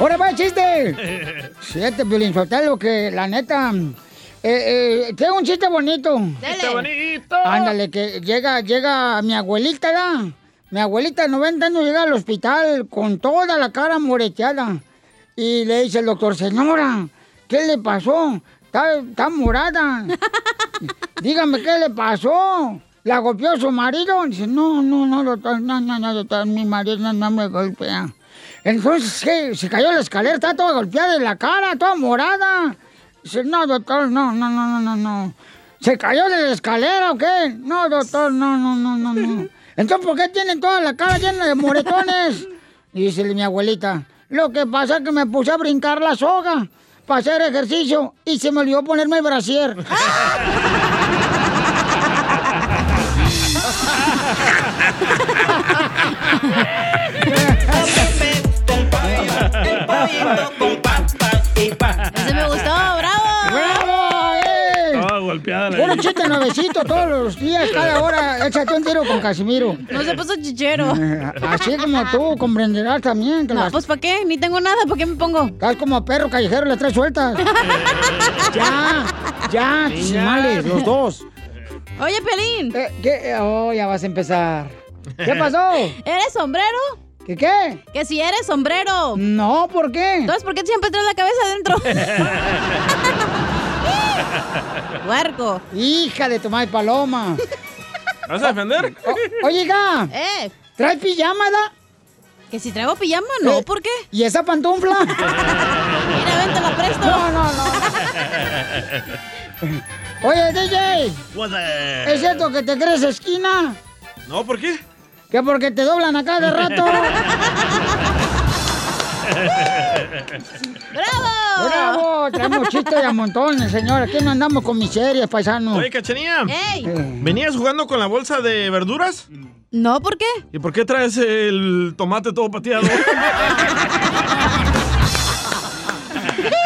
¡Ahora va el chiste! Siete, Piolín Sotelo, que la neta... Eh, eh, tengo un chiste bonito. ¡Chiste bonito! Ándale, que llega, llega mi abuelita, ¿da? Mi abuelita de 90 años llega al hospital con toda la cara moreteada. Y le dice el doctor, señora, ¿qué le pasó? Está, está morada. Dígame, ¿qué le pasó? ¿La golpeó su marido? Dice, no, no, no, doctor, no, no, no, doctor, mi marido no, me golpea. Entonces, ¿qué? Se cayó la escalera, está toda golpeada en la cara, toda morada. Dice, no, doctor, no, no, no, no, no. ¿Se cayó de la escalera o qué? No, doctor, no, no, no, no, no. Entonces, ¿por qué tienen toda la cara llena de moretones? Dice mi abuelita, lo que pasa es que me puse a brincar la soga para hacer ejercicio y se me olvidó ponerme el brasier. Ese me gustó, bravo. ¡Bravo! ¡Eh! Toda golpeada Puro chiste nuevecito todos los días, cada hora. Échate un tiro con Casimiro. No se puso chichero. Eh, Así como tú comprenderás también que No, las... pues ¿para qué? Ni tengo nada, ¿para qué me pongo? Estás como perro callejero, las tres sueltas. ya, ya, chimales, los dos. Oye, Pelín, Eh, ¿Qué? Oh, ya vas a empezar. ¿Qué pasó? ¿eres sombrero? ¿Qué qué? Que si eres sombrero. No, ¿por qué? Entonces, ¿por qué siempre traes la cabeza adentro? Huerco. Hija de tu madre paloma. ¿Vas a defender? O- oye, hija, Eh, ¿traes pijama, da? que si traigo pijama, no, Eh, ¿por qué? ¿Y esa pantufla? Mira, ven, te la presto. no, no, no. Oye, DJ, ¿es cierto que te crees esquina? No, ¿por qué? Que porque te doblan acá de rato. ¡Bravo! ¡Bravo! Traemos chistes de a montones, señora. Aquí no andamos con miserias, paisano. Oye, Cachanía. ¡Ey! ¿Venías jugando con la bolsa de verduras? No, ¿por qué? ¿Y por qué traes el tomate todo pateado?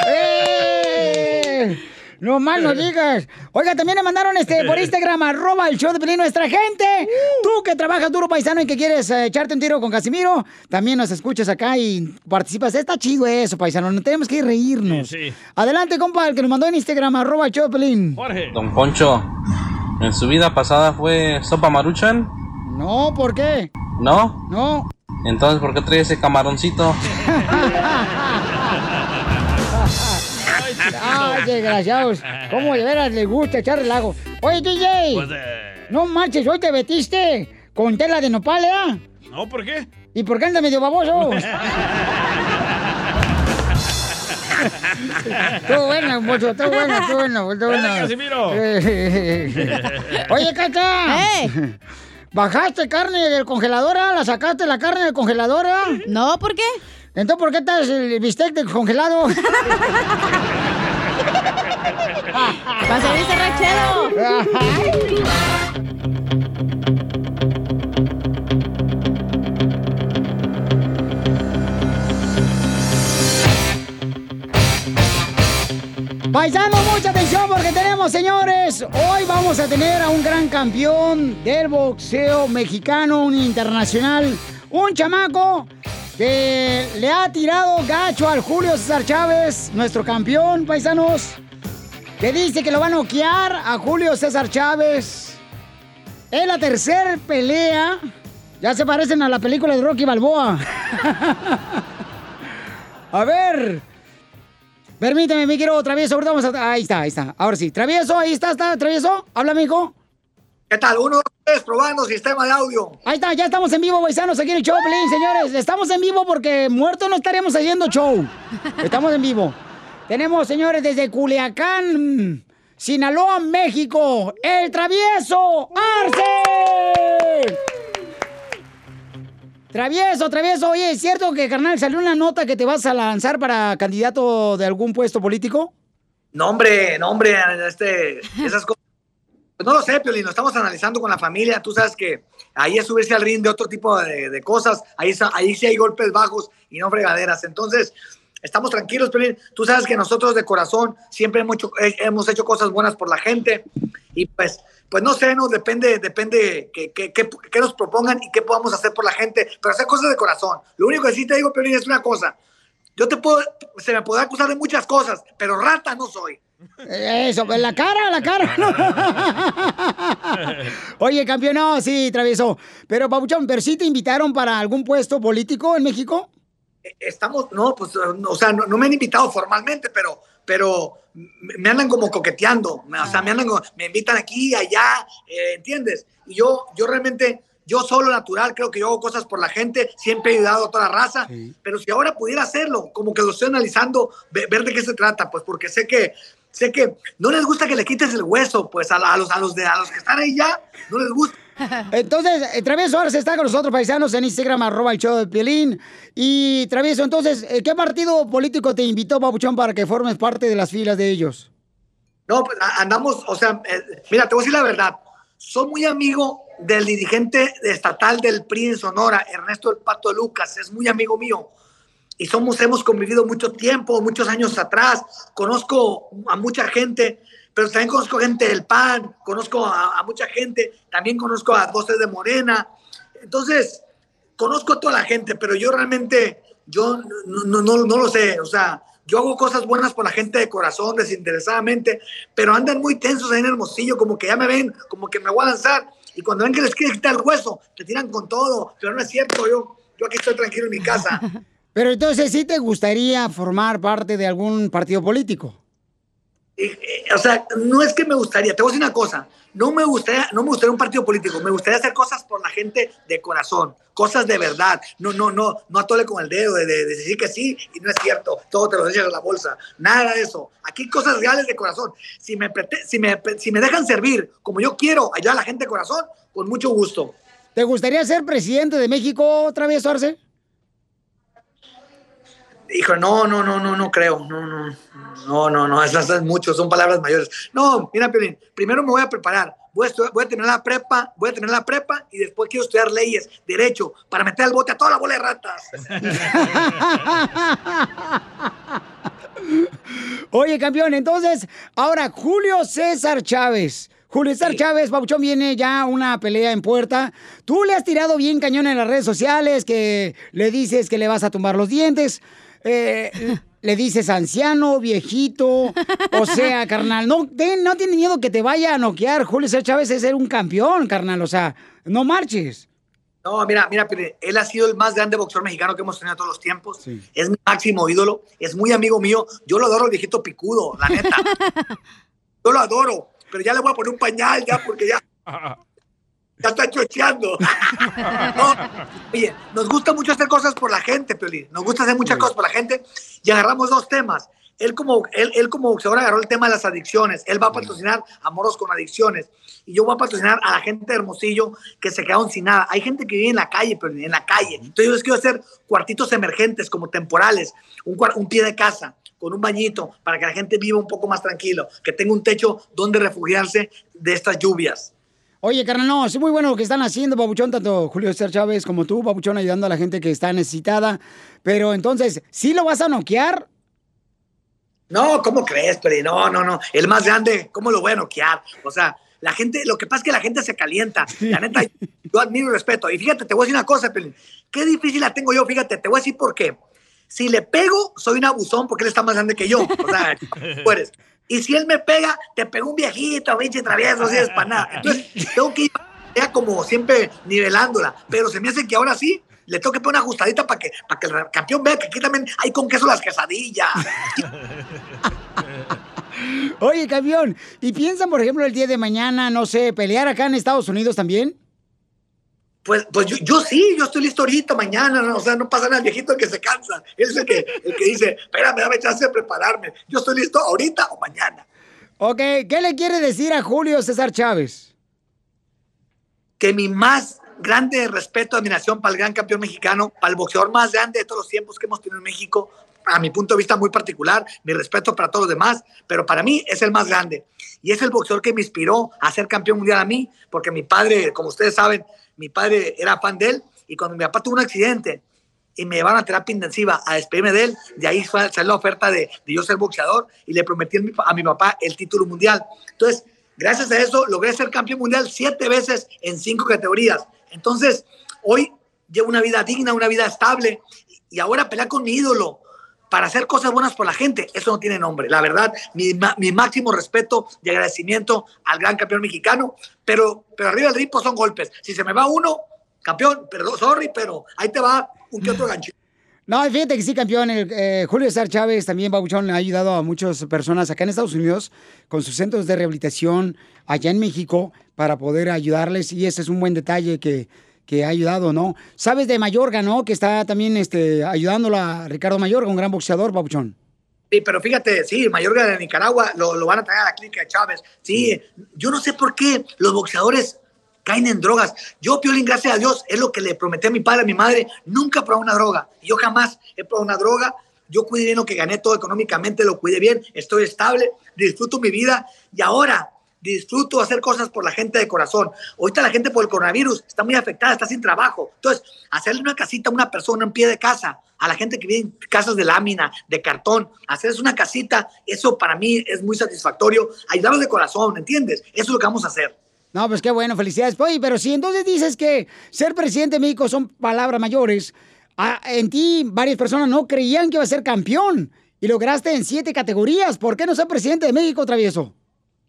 ¡Eh! No más no digas. Oiga, también le mandaron este por Instagram, arroba el show de Pelín, nuestra gente. Tú que trabajas duro, paisano, y que quieres eh, echarte un tiro con Casimiro, también nos escuchas acá y participas. Está chido eso, paisano. No tenemos que reírnos. Sí, sí. Adelante, compa, el que nos mandó en Instagram, arroba el show de Pelín. Jorge. Don Poncho, ¿en su vida pasada fue sopa maruchan? No, ¿por qué? ¿No? No. Entonces, ¿por qué trae ese camaroncito? Ay, desgraciados. ¿Cómo de veras les gusta echar relajo? Oye, DJ. What's that? No manches, hoy te metiste con tela de nopal, ¿eh? No, ¿por qué? ¿Y por qué anda medio baboso? Mocho, estuvo buena, estuvo buena, estuvo buena. Dale, Casimiro. Oye, Cacha. ¿Bajaste carne del congelador? ah? ¿La sacaste la carne del congelador? ah? No, ¿por qué? Entonces, ¿por qué estás el bistec del congelado? Va a ranchero. Paisano, mucha atención porque tenemos, señores, hoy vamos a tener a un gran campeón del boxeo mexicano, un internacional, un chamaco que le ha tirado gacho al Julio César Chávez, nuestro campeón, paisanos, que dice que lo va a noquear a Julio César Chávez. Es la tercera pelea. Ya se parecen a la película de Rocky Balboa. a ver. Permíteme, mi quiero travieso. Ahorita vamos a. Ahí está, ahí está. Ahora sí. Travieso, ahí está, está, travieso. Habla, mijo. ¿Qué tal? Uno, dos, tres, probando sistema de audio. Ahí está, ya estamos en vivo, paisanos, aquí en el show, Pelín, señores. Estamos en vivo porque muertos no estaríamos haciendo show. Estamos en vivo. Tenemos, señores, desde Culiacán, Sinaloa, México, el travieso Arce. Travieso, travieso. Oye, ¿es cierto que, carnal, salió una nota que te vas a lanzar para candidato de algún puesto político? No, hombre, no, hombre, este, esas cosas. Pues no lo sé, Piolín, lo estamos analizando con la familia. Tú sabes que ahí es subirse al ring de otro tipo de, de cosas. Ahí, ahí sí hay golpes bajos y no fregaderas. Entonces, estamos tranquilos, Piolín. Tú sabes que nosotros de corazón siempre hemos hecho, eh, hemos hecho cosas buenas por la gente. Y pues, pues no sé, no depende, depende que, que, que- que nos propongan y qué podamos hacer por la gente. Pero hacer cosas de corazón. Lo único que sí te digo, Piolín, es una cosa. Yo te puedo, se me podrá acusar de muchas cosas, pero rata no soy. Eso, pues la cara, la cara. Oye, campeón, no, sí, travieso. Pero, Pabuchón, ¿pero sí te invitaron para algún puesto político en México? Estamos, no, pues, o sea, no, no me han invitado formalmente, pero, pero me andan como coqueteando, o sea, me andan, como- me invitan aquí, allá, eh, ¿entiendes? Y yo, yo realmente, yo solo natural, creo que yo hago cosas por la gente, siempre he ayudado a toda la raza, pero si ahora pudiera hacerlo, como que lo estoy analizando, ve- ver de qué se trata, pues, porque sé que, sé que no les gusta que le quites el hueso, pues, a, a los, a los de, a los que están ahí ya, no les gusta. Entonces, eh, Travieso ahora se está con nosotros, paisanos, en Instagram, arroba el show de Piolín. Y, Travieso, entonces, eh, ¿qué partido político te invitó, Pabuchón, para que formes parte de las filas de ellos? No, pues andamos, o sea, eh, mira, te voy a decir la verdad. Soy muy amigo del dirigente estatal del PRI en Sonora, Ernesto El Pato Lucas, es muy amigo mío. Y somos, hemos convivido mucho tiempo, muchos años atrás. Conozco a mucha gente, pero también conozco gente del PAN, conozco a, a mucha gente, también conozco a voces de Morena. Entonces, conozco a toda la gente, pero yo realmente, yo no, no, no, no lo sé, o sea, yo hago cosas buenas por la gente de corazón, desinteresadamente, pero andan muy tensos ahí en Hermosillo, como que ya me ven, como que me voy a lanzar, y cuando ven que les quieren quitar el hueso, te tiran con todo, pero no es cierto, yo, yo aquí estoy tranquilo en mi casa. Pero entonces, ¿sí te gustaría formar parte de algún partido político? Eh, o sea, no es que me gustaría, te voy a decir una cosa, no me gustaría, no me gustaría un partido político, me gustaría hacer cosas por la gente de corazón, cosas de verdad, no, no, no, no atole con el dedo de, de- de decir que sí y no es cierto, todo te lo echas a la bolsa, nada de eso, aquí cosas reales de corazón, si me dejan servir como yo quiero ayudar a la gente de corazón, con mucho gusto. ¿Te gustaría ser presidente de México otra vez, Arce? Hijo, no, no, no, no, no creo, no, no, no, no, no, esas es mucho, son palabras mayores. No, mira, Piolín, primero me voy a preparar, voy a, estu- voy a tener la prepa, voy a tener la prepa y después quiero estudiar leyes, derecho, para meter al bote a toda la bola de ratas. Oye, campeón, entonces, ahora Julio César Chávez. Julio César Chávez, Pabuchón, viene ya una pelea en puerta. Tú le has tirado bien cañón en las redes sociales, que le dices que le vas a tumbar los dientes. Eh, le dices anciano, viejito. O sea, carnal, no, ten- no tiene miedo que te vaya a noquear. Julio César Chávez es ser un campeón, carnal. O sea, no marches. No, mira, mira, él ha sido el más grande boxeador mexicano que hemos tenido todos los tiempos. Es mi máximo ídolo, es muy amigo mío. Yo lo adoro, el viejito picudo, la neta. Yo lo adoro, pero ya le voy a poner un pañal ya porque ya, ya está chocheando. No, Oye, nos gusta mucho hacer cosas por la gente, Piolín. Nos gusta hacer muchas cosas por la gente y agarramos dos temas. él como, él, él como boxeador agarró el tema de las adicciones. Él va a patrocinar a moros con adicciones. Y yo voy a patrocinar a la gente de Hermosillo que se quedaron sin nada. Hay gente que vive en la calle, pero en la calle. Entonces yo les quiero hacer cuartitos emergentes, como temporales, un, un pie de casa con un bañito para que la gente viva un poco más tranquilo, que tenga un techo donde refugiarse de estas lluvias. Oye, carnal, no, es muy bueno lo que están haciendo, Papuchón, tanto Julio César Chávez como tú, Papuchón, ayudando a la gente que está necesitada. Pero entonces, ¿sí lo vas a noquear? No, ¿cómo crees, Peri? No, no, no. El más grande, ¿cómo lo voy a noquear? O sea, la gente, lo que pasa es que la gente se calienta. La neta, yo admiro y respeto. Y fíjate, te voy a decir una cosa, Peri. Qué difícil la tengo yo, fíjate, te voy a decir por qué. Si le pego, soy un abusón porque él está más grande que yo. O sea, tú eres. Y si él me pega, te pegó un viejito, pinche travieso, así es para nada. Entonces, tengo que ir como siempre nivelándola. Pero se me hace que ahora sí le tengo que poner una ajustadita para que, para que el campeón vea que aquí también hay con queso las quesadillas. Oye, campeón, ¿y piensan, por ejemplo, el día de mañana, no sé, pelear acá en Estados Unidos también? Pues, pues yo, yo sí, yo estoy listo ahorita, mañana, ¿no? o sea, no pasa nada, el viejito el que se cansa, él es el que, el que dice, espérame, dame chance de prepararme, yo estoy listo ahorita o mañana. Ok, ¿qué le quiere decir a Julio César Chávez? Que mi más grande respeto, admiración para el gran campeón mexicano, para el boxeador más grande de todos los tiempos que hemos tenido en México, a mi punto de vista muy particular, mi respeto para todos los demás, pero para mí es el más grande. Y es el boxeador que me inspiró a ser campeón mundial a mí, porque mi padre, como ustedes saben, mi padre era fan de él, y cuando mi papá tuvo un accidente y me llevaron a terapia intensiva a despedirme de él, de ahí salió la oferta de, de yo ser boxeador y le prometí a mi, a mi papá el título mundial. Entonces, gracias a eso logré ser campeón mundial siete veces en cinco categorías. Entonces, hoy llevo una vida digna, una vida estable y ahora pelear con mi ídolo para hacer cosas buenas por la gente, eso no tiene nombre. La verdad, mi, mi máximo respeto y agradecimiento al gran campeón mexicano, pero, pero arriba del pues, son golpes. Si se me va uno, campeón, perdón, sorry, pero ahí te va un que otro ganchito. No, fíjate que sí, campeón. el, eh, Julio César Chávez también, Babuchón, ha ayudado a muchas personas acá en Estados Unidos con sus centros de rehabilitación allá en México para poder ayudarles y ese es un buen detalle que, que ha ayudado, ¿no? Sabes de Mayorga, ¿no? Que está también este, ayudándolo a Ricardo Mayorga, un gran boxeador, Babuchón. Sí, pero fíjate, sí, Mayorga de Nicaragua lo, lo van a traer a la clínica de Chávez. Sí, yo no sé por qué los boxeadores caen en drogas. Yo, Piolín, gracias a Dios, es lo que le prometí a mi padre, a mi madre, nunca probé una droga. Yo jamás he probado una droga. Yo cuidé bien lo que gané todo económicamente, lo cuidé bien, estoy estable, disfruto mi vida y ahora disfruto hacer cosas por la gente de corazón. Ahorita la gente por el coronavirus está muy afectada, está sin trabajo. Entonces, hacerle una casita a una persona en pie de casa, a la gente que vive en casas de lámina, de cartón, hacerles una casita, eso para mí es muy satisfactorio. Ayudarlos de corazón, ¿entiendes? Eso es lo que vamos a hacer. No, pues qué bueno, felicidades. Oye, pero si entonces dices que ser presidente de México son palabras mayores, a- en ti varias personas no creían que iba a ser campeón y lograste en siete categorías. ¿Por qué no ser presidente de México, travieso?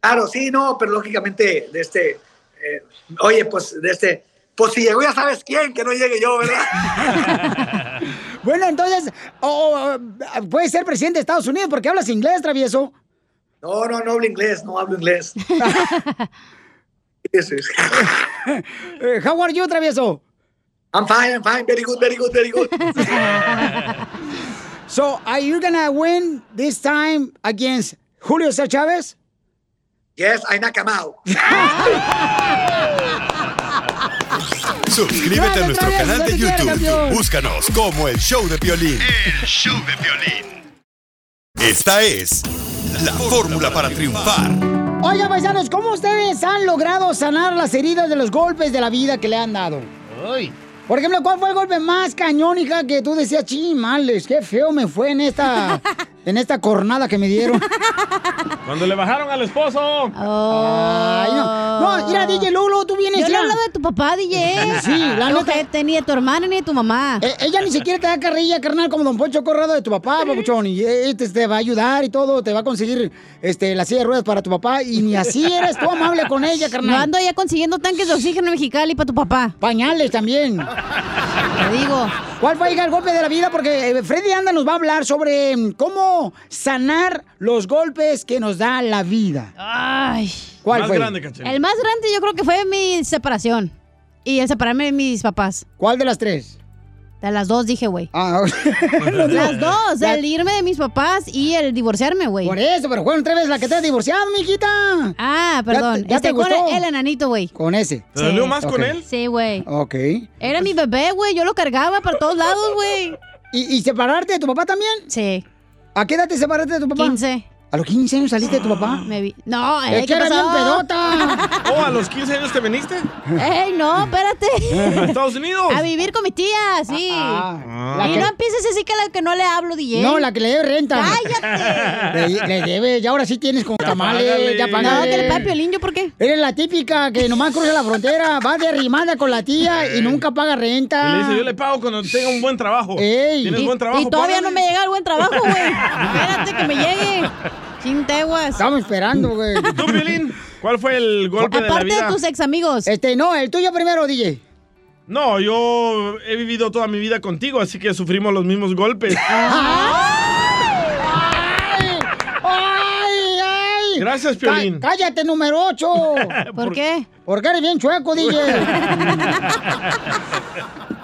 Claro, sí, no, pero lógicamente de este, eh, oye, pues de este, pues si llegó ya sabes quién, que no llegue yo, ¿verdad? Bueno, entonces, oh, oh, puedes ser presidente de Estados Unidos porque hablas inglés, travieso. No, no, no hablo inglés, no hablo inglés. Eso es. Eh, How are you, travieso? I'm fine, I'm fine, very good, very good, very good. So, are you gonna win this time against Julio César Chávez? Yes, I knock him out. Suscríbete a nuestro canal de YouTube. Búscanos como El Show de Violín. El show de violín. Esta es la fórmula para triunfar. Oigan, paisanos, ¿cómo ustedes han logrado sanar las heridas de los golpes de la vida que le han dado? Por ejemplo, ¿cuál fue el golpe más cañón, hija, que tú decías, chimales, qué feo me fue en esta, en esta cornada que me dieron? Cuando le bajaron al esposo. Ay, no. No, mira, DJ Lolo, tú vienes Yo le ya. hablado de tu papá, DJ. Sí, la No, neta. que ni de tu hermana ni de tu mamá. Eh, ella ni siquiera te da carrilla, carnal, como Don Poncho Corrado de tu papá, papuchón. Y este te va a ayudar y todo, te va a conseguir este, la silla de ruedas para tu papá. Y ni así eres tú amable con ella, carnal. No ando ya consiguiendo tanques de oxígeno en Mexicali para tu papá. Pañales también. Te digo. ¿Cuál fue hija, el golpe de la vida? Porque eh, Freddy Anda nos va a hablar sobre mm, cómo sanar los golpes que nos da la vida. Ay. ¿Cuál Más fue? grande. El más grande yo creo que fue mi separación. Y el separarme de mis papás. ¿Cuál de las tres? De las dos dije, güey. Ah, Las dos, el irme de mis papás y el divorciarme, güey. Por eso, pero fueron tres veces la que te has divorciado, mijita. Ah, perdón. ¿Ya te- ya este te con el, el enanito, güey. Con ese. ¿Te dolió más con él? Sí, güey. Ok. Era mi bebé, güey. Yo lo cargaba para todos lados, güey. ¿Y, y separarte de tu papá también? Sí. ¿A qué edad te separaste de tu papá? 15. ¿A los 15 años saliste de tu papá? Me vi. No, Es eh, que ¿qué era bien pasó? pedota. Oh, ¿a los 15 años te viniste? ¡Ey, no, espérate! ¿A Estados Unidos? A vivir con mi tía, sí. Ah. Y no empieces así que la que no le hablo, DJ. No, la que le debe renta. ¡Cállate! Le, le debe, ya ahora sí tienes con Ya tamales, págale. ya págale. No, que le pague Piolín, ¿yo por qué? Eres la típica que nomás cruza la frontera, va de arrimada con la tía y nunca paga Y renta. le dice, yo le pago cuando tenga un buen trabajo. Ey. ¿Tienes Y, buen trabajo? y todavía Págale. no me llega el buen trabajo, güey. Espérate que me llegue. Sin teguas. Estamos esperando, güey. ¿Tú, Piolín? ¿Cuál fue el golpe de la Aparte vida? de tus ex amigos. Este, no, el tuyo primero, DJ. No, yo he vivido toda mi vida contigo, así que sufrimos los mismos golpes. ¡Ay, ay! Gracias, Piolín. Cá- cállate, número 8. ¿Por qué? Porque eres bien chueco, DJ.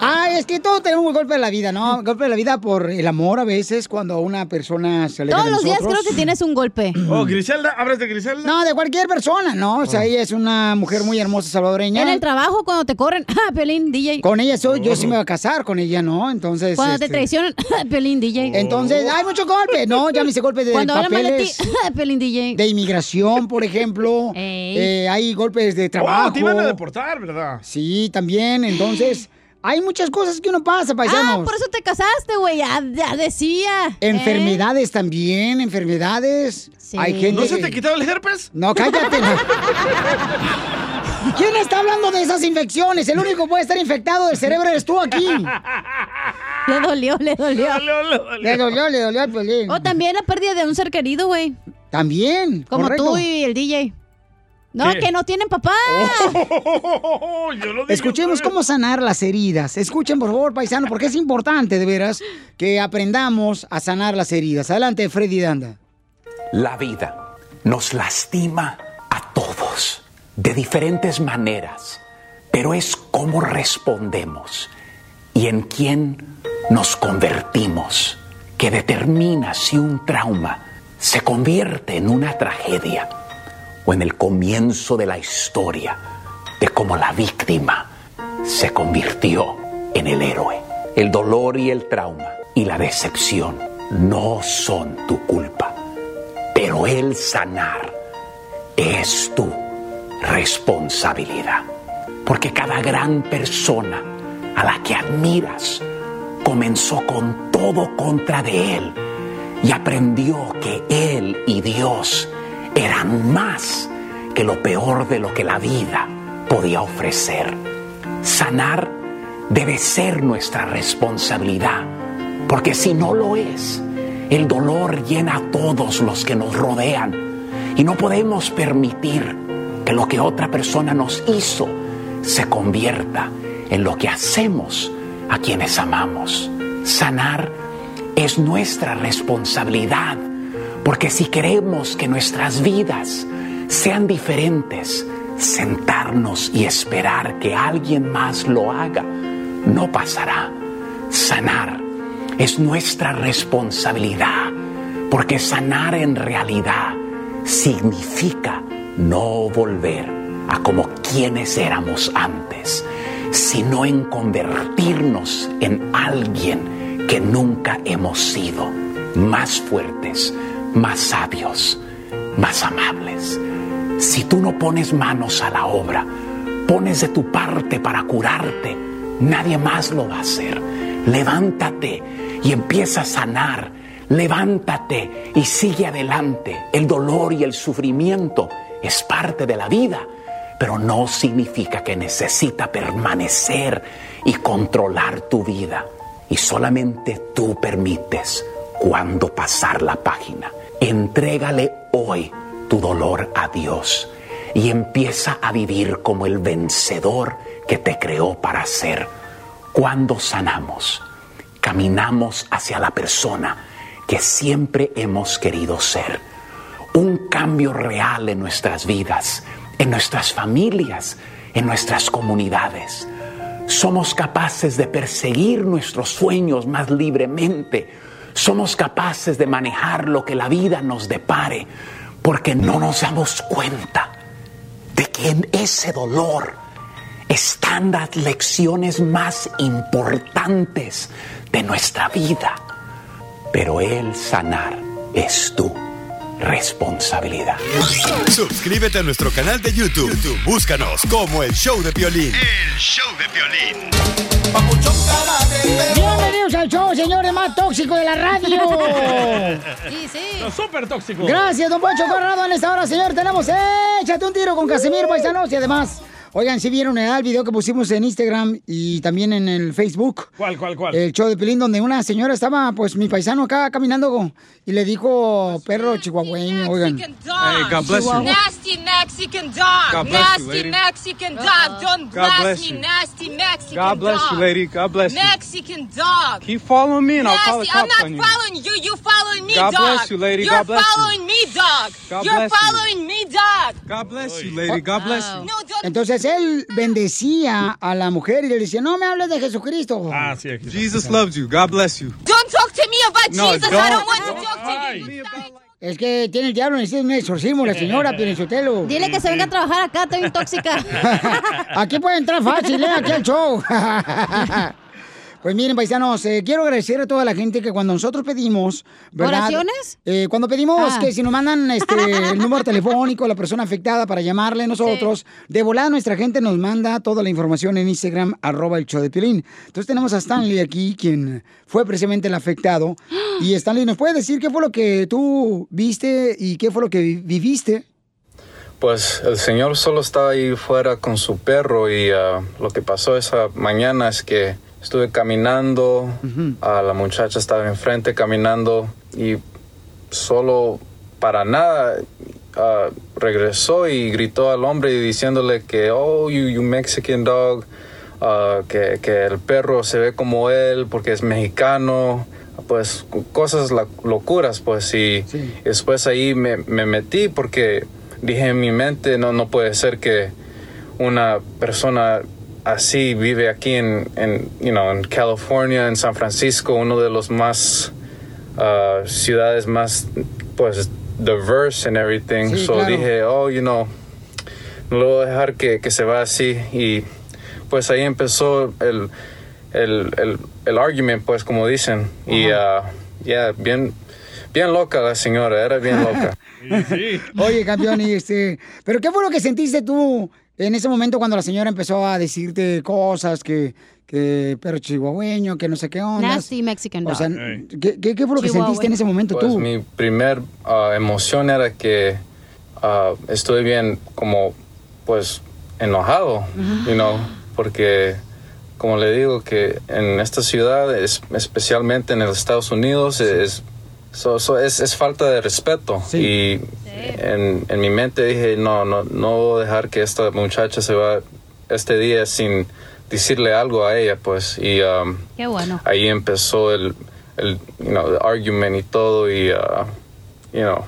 Ay, es que todos tenemos un golpe de la vida, ¿no? Golpe de la vida por el amor a veces, cuando a una persona se aleja Todos de los días creo que tienes un golpe. Oh, Griselda, ¿hablas de Griselda? No, de cualquier persona, ¿no? O sea, ella es una mujer muy hermosa salvadoreña. En el trabajo, cuando te corren. Ah, Piolín, DJ. Con ella soy, yo sí me voy a casar con ella, ¿no? Entonces. Cuando te este, traicionan. Piolín, DJ. Entonces, hay muchos golpes, ¿no? Ya me hice golpes de Cuando hablan mal de ti. papeles. Piolín, DJ. De inmigración, por ejemplo. Eh, hay golpes de trabajo. Oh, te iban a deportar, ¿verdad? Sí, también. Entonces, hay muchas cosas que uno pasa, paisanos. Ah, por eso te casaste, güey. Ya, ya decía. ¿eh? Enfermedades también, enfermedades. Hay gente ¿No se te quitó el herpes? No, cállate. ¿Quién está hablando de esas infecciones? El único que puede estar infectado del cerebro eres tú aquí. Le dolió, le dolió. Le dolió, le dolió al. O también la pérdida de un ser querido, güey. También, Como correcto. tú y el DJ. No, ¿Qué? que no tienen papá. Oh, yo lo dije Escuchemos cómo sanar las heridas. Escuchen, por favor, paisano, porque es importante, de veras, que aprendamos a sanar las heridas. Adelante, Freddy Danda. La vida nos lastima a todos de diferentes maneras, pero es cómo respondemos y en quién nos convertimos que determina si un trauma se convierte en una tragedia o en el comienzo de la historia de cómo la víctima se convirtió en el héroe. El dolor y el trauma y la decepción no son tu culpa, pero el sanar es tu responsabilidad. Porque cada gran persona a la que admiras comenzó con todo contra de él y aprendió que él y Dios eran más que lo peor de lo que la vida podía ofrecer. Sanar debe ser nuestra responsabilidad, porque si no lo es, el dolor llena a todos los que nos rodean y no podemos permitir que lo que otra persona nos hizo se convierta en lo que hacemos a quienes amamos. Sanar es nuestra responsabilidad, porque si queremos que nuestras vidas sean diferentes, sentarnos y esperar que alguien más lo haga no pasará. Sanar es nuestra responsabilidad, porque sanar en realidad significa no volver a como quienes éramos antes, sino en convertirnos en alguien que nunca hemos sido, más fuertes, más sabios, más amables. Si tú no pones manos a la obra, pones de tu parte para curarte, nadie más lo va a hacer. Levántate y empieza a sanar. Levántate y sigue adelante. El dolor y el sufrimiento es parte de la vida, pero no significa que necesita permanecer y controlar tu vida. Y solamente tú permites cuándo pasar la página. Entrégale hoy tu dolor a Dios y empieza a vivir como el vencedor que te creó para ser. Cuando sanamos, caminamos hacia la persona que siempre hemos querido ser. Un cambio real en nuestras vidas, en nuestras familias, en nuestras comunidades. somos capaces de perseguir nuestros sueños más libremente. Somos capaces de manejar lo que la vida nos depare porque no nos damos cuenta de que en ese dolor están las lecciones más importantes de nuestra vida. Pero el sanar es tu responsabilidad. Suscríbete a nuestro canal de YouTube. YouTube, Búscanos como el show de violín. El show de violín. Bienvenidos al show, señores, más tóxico de la radio. Sí, sí. Los súper tóxicos. Gracias, don Poncho Corrado. En esta hora, señor, tenemos Échate un tiro con Casimiro Paisanos y además... Oigan, si vieron el video que pusimos en Instagram y también en el Facebook. ¿Cuál, cuál, cuál? El show de Pelín, donde una señora estaba, pues, mi paisano acá caminando y le dijo perro chihuahueño, oigan. Hey, God bless you. Nasty Mexican dog. God bless you, nasty. Mexican dog. Don't God bless, me. you. Nasty Mexican God bless dog. you, lady. God bless you. Mexican dog. Keep following me and I'll call the Nasty. I'm cops not on you. following you. You following me, God dog. bless you, lady. You're God bless you. following me, dog. God You're bless you. following me, dog. God bless you, lady. God bless you. No, don't. Entonces él bendecía a la mujer y le decía, no me hables de Jesucristo. Ah, sí, aquí. Jesus loves you. God bless you. Don't talk to me about No, Jesus. I don't. don't want to talk to you. Es que tiene el diablo, necesita un exorcismo la señora, Pirinchotelo. Dile que se venga a trabajar acá, estoy tóxica. Aquí puede entrar fácil, ¿eh? Aquí al show. Pues miren, paisanos, eh, quiero agradecer a toda la gente que cuando nosotros pedimos, ¿verdad? ¿Oraciones? Eh, cuando pedimos Ah. que si nos mandan este, el número telefónico, la persona afectada para llamarle nosotros, de volada nuestra gente nos manda toda la información en Instagram, arroba el show de Piolín. Entonces tenemos a Stanley aquí, quien fue precisamente el afectado. Y Stanley, ¿nos puede decir qué fue lo que tú viste y qué fue lo que vi- viviste? Pues el señor solo estaba ahí fuera con su perro y ah, lo que pasó esa mañana es que estuve caminando, la muchacha estaba enfrente caminando y solo para nada ah, regresó y gritó al hombre diciéndole que, oh, you, you Mexican dog, ah, que, que el perro se ve como él porque es mexicano, pues cosas la- locuras, pues y después ahí me, me metí porque dije en mi mente, no, no puede ser que una persona así vive aquí en, en, you know, en California, en San Francisco, uno de los más uh, ciudades más pues diverse and everything. Sí, so claro. dije, oh, you know, no lo voy a dejar que, que se va así. Y pues ahí empezó el, el, el, el argument, pues como dicen. Y uh, ya, bien, bien loca la señora, era bien loca. Oye, campeón, y este, pero ¿qué fue lo que sentiste tú en ese momento cuando la señora empezó a decirte cosas que, que perro chihuahueño, que no sé qué onda? Nasty Mexican dog. O sea, ¿qué, qué, qué fue lo que sentiste en ese momento Pues tú? mi primer ah, emoción era que ah, estoy bien como pues enojado, you know, porque como le digo que en esta ciudad, es- especialmente en los Estados Unidos, es, so- so es, es falta de respeto. Y en, en mi mente dije, no, no, no voy a dejar que esta muchacha se va este día sin decirle algo a ella, pues. Y um, Qué bueno. ahí empezó el, el you know, the argument y todo y, uh, you know,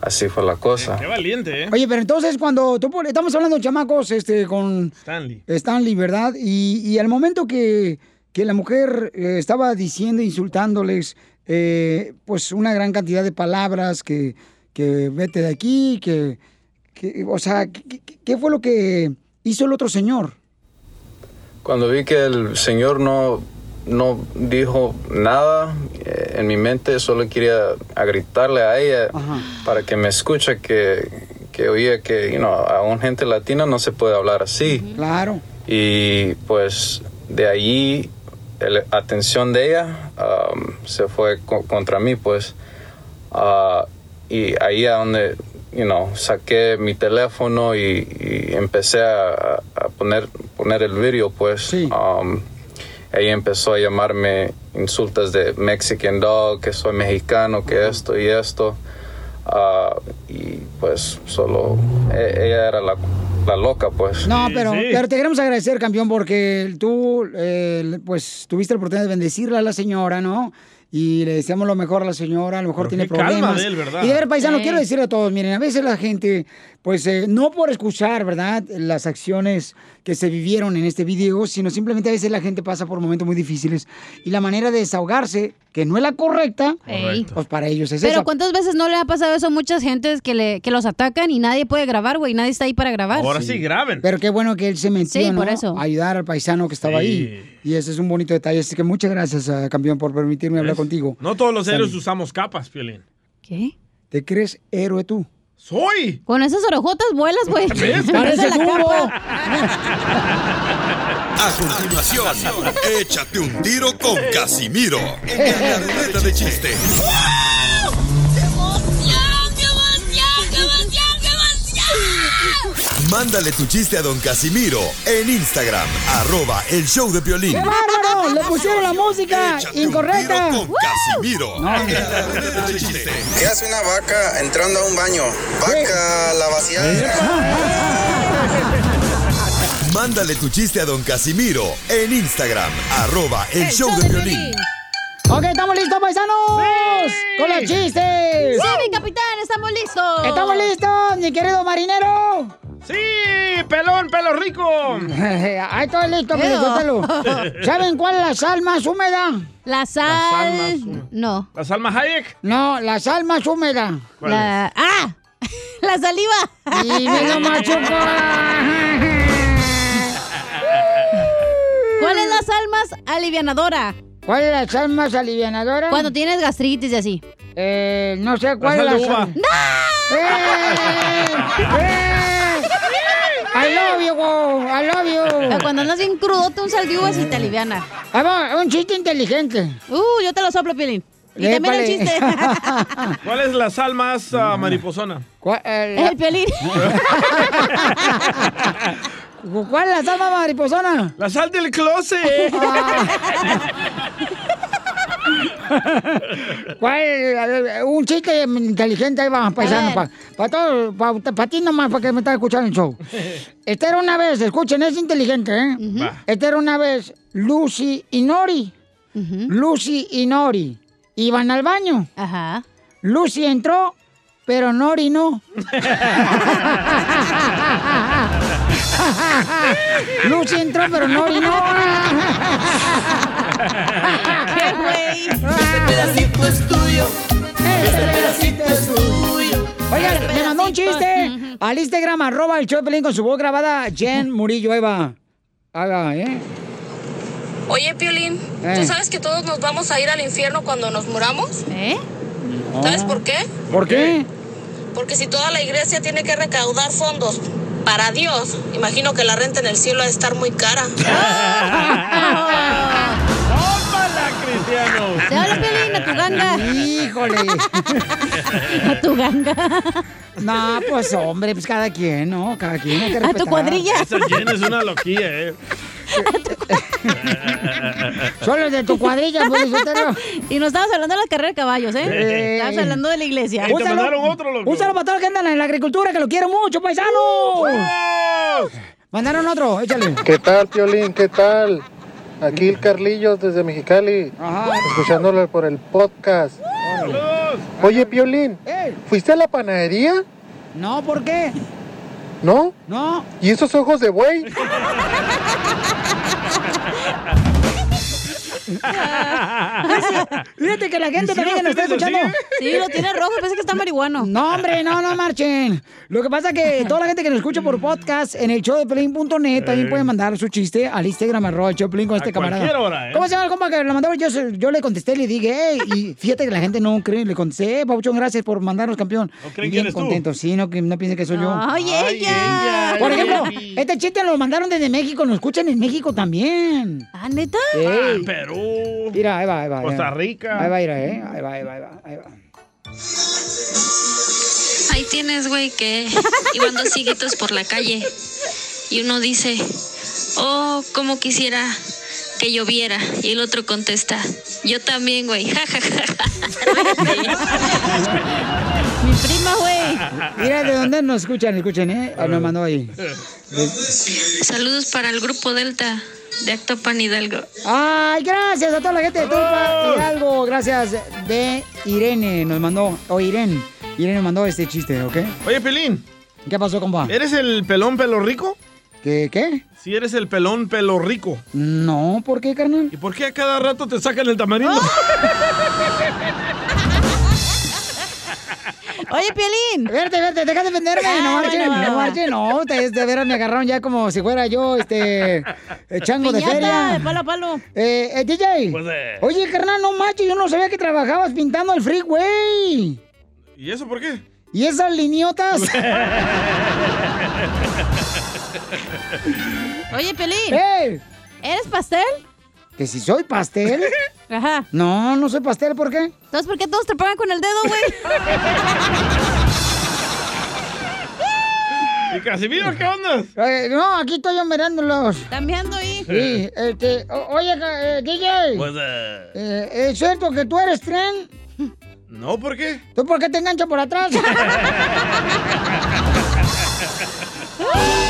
así fue la cosa. Qué valiente, ¿eh? Oye, pero entonces cuando tú estamos hablando de chamacos, este, con Stanley. Stanley, ¿verdad? Y, y al momento que, que la mujer eh, estaba diciendo, insultándoles, eh, pues una gran cantidad de palabras que, que vete de aquí, que, que o sea, ¿qué, fue lo que hizo el otro señor? Cuando vi que el señor no, no dijo nada, eh, en mi mente solo quería a gritarle a ella para que me escuche que, que oía que you know, a un gente latina no se puede hablar así. Claro. Y pues de allí la atención de ella um, se fue co- contra mí, pues. Ah, y ahí a donde, you know, saqué mi teléfono y, y empecé a, a poner, poner el video, pues. Um, ahí empezó a llamarme insultas de Mexican Dog, que soy mexicano, que esto y esto. Ah, y pues solo e- ella era la, la loca, pues. No, pero, pero te queremos agradecer, campeón, porque tú, eh, pues, tuviste la oportunidad de bendecirle a la señora, ¿no? Y le deseamos lo mejor a la señora, a lo mejor tiene qué calma problemas. de él, ¿verdad? Y de ver, paisano, Sí. quiero decirle a todos, miren, a veces la gente, pues eh, no por escuchar, ¿verdad?, las acciones que se vivieron en este video, sino simplemente a veces la gente pasa por momentos muy difíciles y la manera de desahogarse, que no es la correcta, Correcto. pues para ellos es Pero esa. ¿cuántas veces no le ha pasado eso a muchas gentes que, le, que los atacan y nadie puede grabar, güey? Nadie está ahí para grabar. graben. Pero qué bueno que él se metió, Sí, ¿no? por eso. A ayudar al paisano que estaba Sí. ahí. Y ese es un bonito detalle. Así que muchas gracias, ah, campeón, por permitirme hablar contigo. No todos los héroes usamos capas, Piolín. ¿Qué? ¿Te crees héroe tú? ¡Soy! Con esas orejotas vuelas, güey. ¿Ves? Parece la. A continuación, échate un tiro con Casimiro en la ruleta de chiste. Mándale tu chiste a don Casimiro en Instagram, arroba el show de Piolín. ¡Qué bárbaro! Le pusieron la música incorrecta. Con Casimiro en la ruleta de chiste. ¿Qué hace una vaca entrando a un baño? Vaca la vaciada. Mándale tu chiste a don Casimiro en Instagram, arroba el show de Piolín. Ok, ¿estamos listos, paisanos? Con los chistes. Sí, mi capitán, estamos listos. ¿Estamos listos, mi querido marinero? ¡Sí! ¡Pelón, pelo rico! Ahí estoy listo. Pelizotelo. ¿Saben cuál es la sal más húmeda? La sal. no. ¿La Salma Hayek? No, la sal más húmeda. ¿Cuál La... ¡Ah! La saliva. Y me lo machucó. ¿Cuál es la sal más alivianadora? ¿Cuál es la sal más alivianadora? Cuando tienes gastritis y así. Eh, no sé cuál sal es la sal. ¡Eh! ¡Eh! I love you, go. I love you. Cuando andas bien crudote, un sal de uvas y te aliviana. Va, un chiste inteligente. Uh, yo te lo soplo, Piolín. Y también el chiste. ¿Cuál es la sal más ah, mariposona? ¿Cuál, eh, El Piolín. ¿Cuál es la sal más mariposona? ¡La sal del closet! ¿Cuál? Un chiste inteligente, ahí va, paisano. Para todo, para ti nomás, para que me estás escuchando el show. Esta era una vez, escuchen, es inteligente, ¿eh? Va. Esta era una vez Lucy y Nori. Lucy y Nori iban al baño. Ajá. Lucy entró, pero Nori no. Lucy entró, pero Nori no. ¡Qué güey! Este pedacito es tuyo. Este pedacito es tuyo. Oigan, me mandó un chiste al Instagram, arroba el Pelín con su voz grabada, Jen Murillo, Eva. Haga, ¿eh? Oye, Piolín, Eh. ¿tú sabes que todos nos vamos a ir al infierno cuando nos muramos? ¿Eh? ¿Sabes por qué? ¿Por qué? Porque si toda la iglesia tiene que recaudar fondos para Dios, imagino que la renta en el cielo ha de estar muy cara. ¡Tómala, Cristiano! Te habla Piolín a tu ganga. Híjole. A tu ganga. No, pues hombre, pues cada quien, ¿no? Cada quien. hay que A tu cuadrilla. Esa Jen es una loquilla, ¿eh? Son los de tu cuadrilla, pues. Y no estabas hablando de la carrera de caballos, ¿eh? Eh. Estabas hablando de la iglesia. Te mandaron otro, loco. Un saludo para todos los que andan en la agricultura, que lo quiero mucho, paisano. Mandaron otro, échale. ¿Qué tal, Piolín? ¿Qué tal? Aquí el Carlillos desde Mexicali, escuchándolo por el podcast. Oye, Piolín, ¿fuiste a la panadería? No, ¿por qué? ¿No? No. ¿Y esos ojos de buey? Fíjate que la gente ¿Y sí también que lo nos está escuchando. así? Sí, lo tiene rojo, parece que está marihuano. No, hombre, no, no marchen. Lo que pasa es que toda la gente que nos escucha por podcast en el showdeplin.net también puede mandar su chiste al Instagram arroba el show de Pelín con este camarada. hora, ¿eh? ¿Cómo se llama el compa que lo mandó? Yo, le contesté, le dije, hey, y fíjate que la gente no cree, le contesté, eh, Pabuchón, gracias por mandarnos campeón. ¿No creen que bien tú? contento, sí, no, que no piensen que soy yo. Ay, ella. Por ejemplo, este chiste lo mandaron desde México, nos escuchan en México también. ¿Ah, neta? Ah, Ey. Perú. Mira, ahí va, ahí va. Costa. Rica. Ahí va, mira, eh. Ahí va, ahí va, ahí va. Ahí va. Ahí tienes, güey, que iban dos cieguitos por la calle y uno dice, oh, como quisiera que lloviera. Y el otro contesta, yo también, güey. Ja, ja, ja, ja. Mi prima, güey. Mira de dónde nos escuchan, escuchen, ¿eh? Ah, Nos mandó ahí. Saludos para el grupo Delta. de Actopan Hidalgo. Ay, gracias a toda la gente de Tulpa Hidalgo. Gracias de Irene nos mandó, o Irene. Irene nos mandó este chiste, ¿ok? Oye, Pelín. ¿Qué pasó, compa? ¿Eres el pelón pelo rico? ¿Qué? ¿Qué? Si eres el pelón pelo rico. No, ¿por qué, carnal? ¿Y por qué a cada rato te sacan el tamarindo? Oye, Pielín. Verte, verte, deja de venderme. Ah, no marchen, bueno, no marchen. No, ustedes de veras me agarraron ya como si fuera yo, este, chango de feria. de palo a palo. Eh, eh, DJ. Pues, eh. Oye, carnal, no manches, yo no sabía que trabajabas pintando el freeway. ¿Y eso por qué? ¿Y esas liniotas? Oye, Pelín. ¡Eh! ¿Eres pastel? ¿Que si soy pastel? Ajá. No, no soy pastel, ¿por qué? Entonces, ¿por qué todos te pagan con el dedo, güey? ¿Y Casimiro qué onda? Eh, no, aquí estoy yo mirándolos. ¿Están viendo ahí? Sí, este, o- oye, eh, DJ. Pues, eh, eh, ¿Es cierto que tú eres tren? no, ¿por qué? ¿Tú por qué te enganchas por atrás?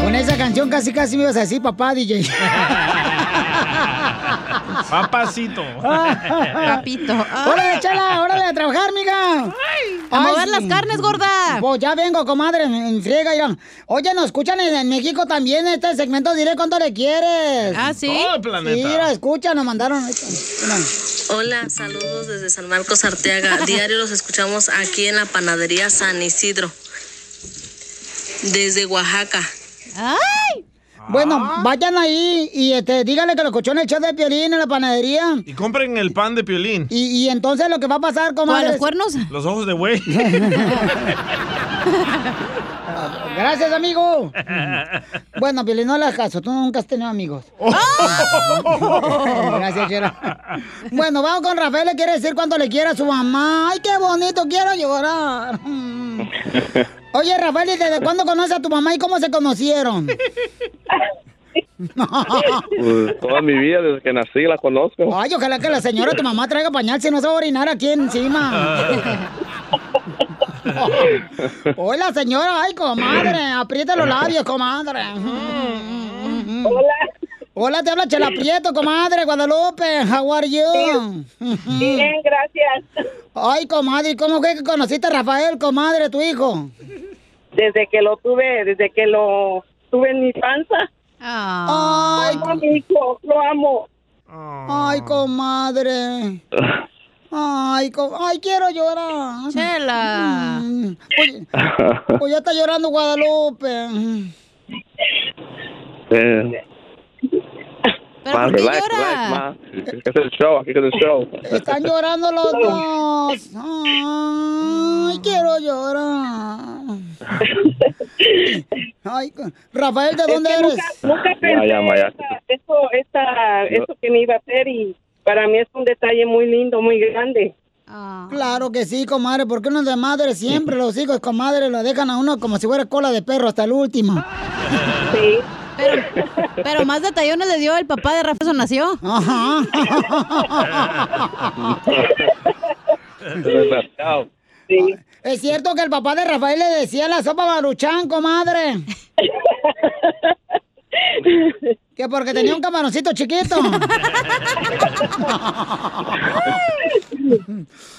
Con esa canción casi casi me ibas a decir papá, DJ. Papacito. Papito. ¡Órale, chala! ¡Órale a trabajar, miga! A mover las carnes, gorda. Pues ya vengo, comadre, en, friega, mira. Oye, nos escuchan en, en México también este segmento. Dile cuánto le quieres. ¿Ah, sí? Todo el planeta. Sí, mira, escucha, nos mandaron. esto. Mira. Hola, saludos desde San Marcos Arteaga. Diario los escuchamos aquí en la panadería San Isidro. Desde Oaxaca. ¡Ay! Bueno, vayan ahí y este, díganle que lo escuchó en el show de Piolín en la panadería. Y compren el pan de Piolín. Y, y entonces lo que va a pasar, ¿Con comadre. los cuernos? Los ojos de güey. Gracias, amigo. Bueno, Piolín, no le hagas caso. Tú nunca has tenido amigos. Gracias, Chela. Bueno, vamos con Rafael. Le quiere decir cuánto le quiere a su mamá. Ay, qué bonito, quiero llorar. Oye, Rafael, ¿y desde cuándo conoces a tu mamá y cómo se conocieron? Pues, toda mi vida, desde que nací, la conozco. Ay, ojalá que la señora, tu mamá, traiga pañal si no se va a orinar aquí encima. Hola, señora. Ay, comadre. Aprieta los labios, comadre. Hola. Hola, te habla Chela Prieto, comadre, Guadalupe. How are you? Bien, gracias. Ay, comadre, ¿y ¿cómo fue que conociste a Rafael, comadre, tu hijo? Desde que lo tuve, desde que lo tuve en mi panza. Ay, Amo a mi hijo, lo amo. ay, comadre. Ay, co- ay, quiero llorar. Chela. Mm, Pues, pues ya está llorando Guadalupe. Eh, ¿Pero qué relax, llora? relax, ma. Aquí es el show, aquí es el show. Están llorando los dos. Ay, quiero llorar. Ay, Rafael, ¿de Es dónde que eres? Nunca, nunca pensé ya, ma, ya. esta- eso, esta, eso que me iba a hacer y para mí es un detalle muy lindo, muy grande. Claro que sí, comadre, porque uno de madre siempre los hijos, comadre, lo dejan a uno como si fuera cola de perro hasta el último. Sí. Pero, pero más detallones le dio el papá de Rafa cuando nació. Sí. Es cierto que el papá de Rafael le decía la sopa maruchan, comadre. que porque tenía un camaroncito chiquito.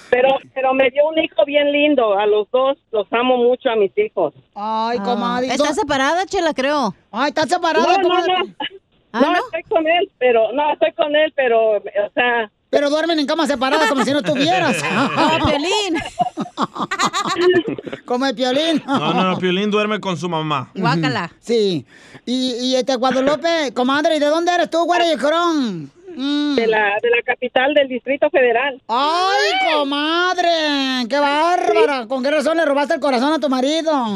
Pero, pero me dio un hijo bien lindo. A los dos los amo mucho a mis hijos. Ay, comadre. Está separada, Chela, creo. Ay, está separada, No, no, comadre. no. no, estoy con él, pero no, estoy con él, pero, o sea. Pero duermen en camas separadas como si no estuvieras. No, Piolín. Como el piolín. No, no, Piolín duerme con su mamá. Guácala. Sí. Y, y este Guadalupe, comadre, ¿y de dónde eres tú, güera y Corón? De la, de la capital del Distrito Federal. ¡Ay, comadre! ¡Qué bárbara! ¿Con qué razón le robaste el corazón a tu marido?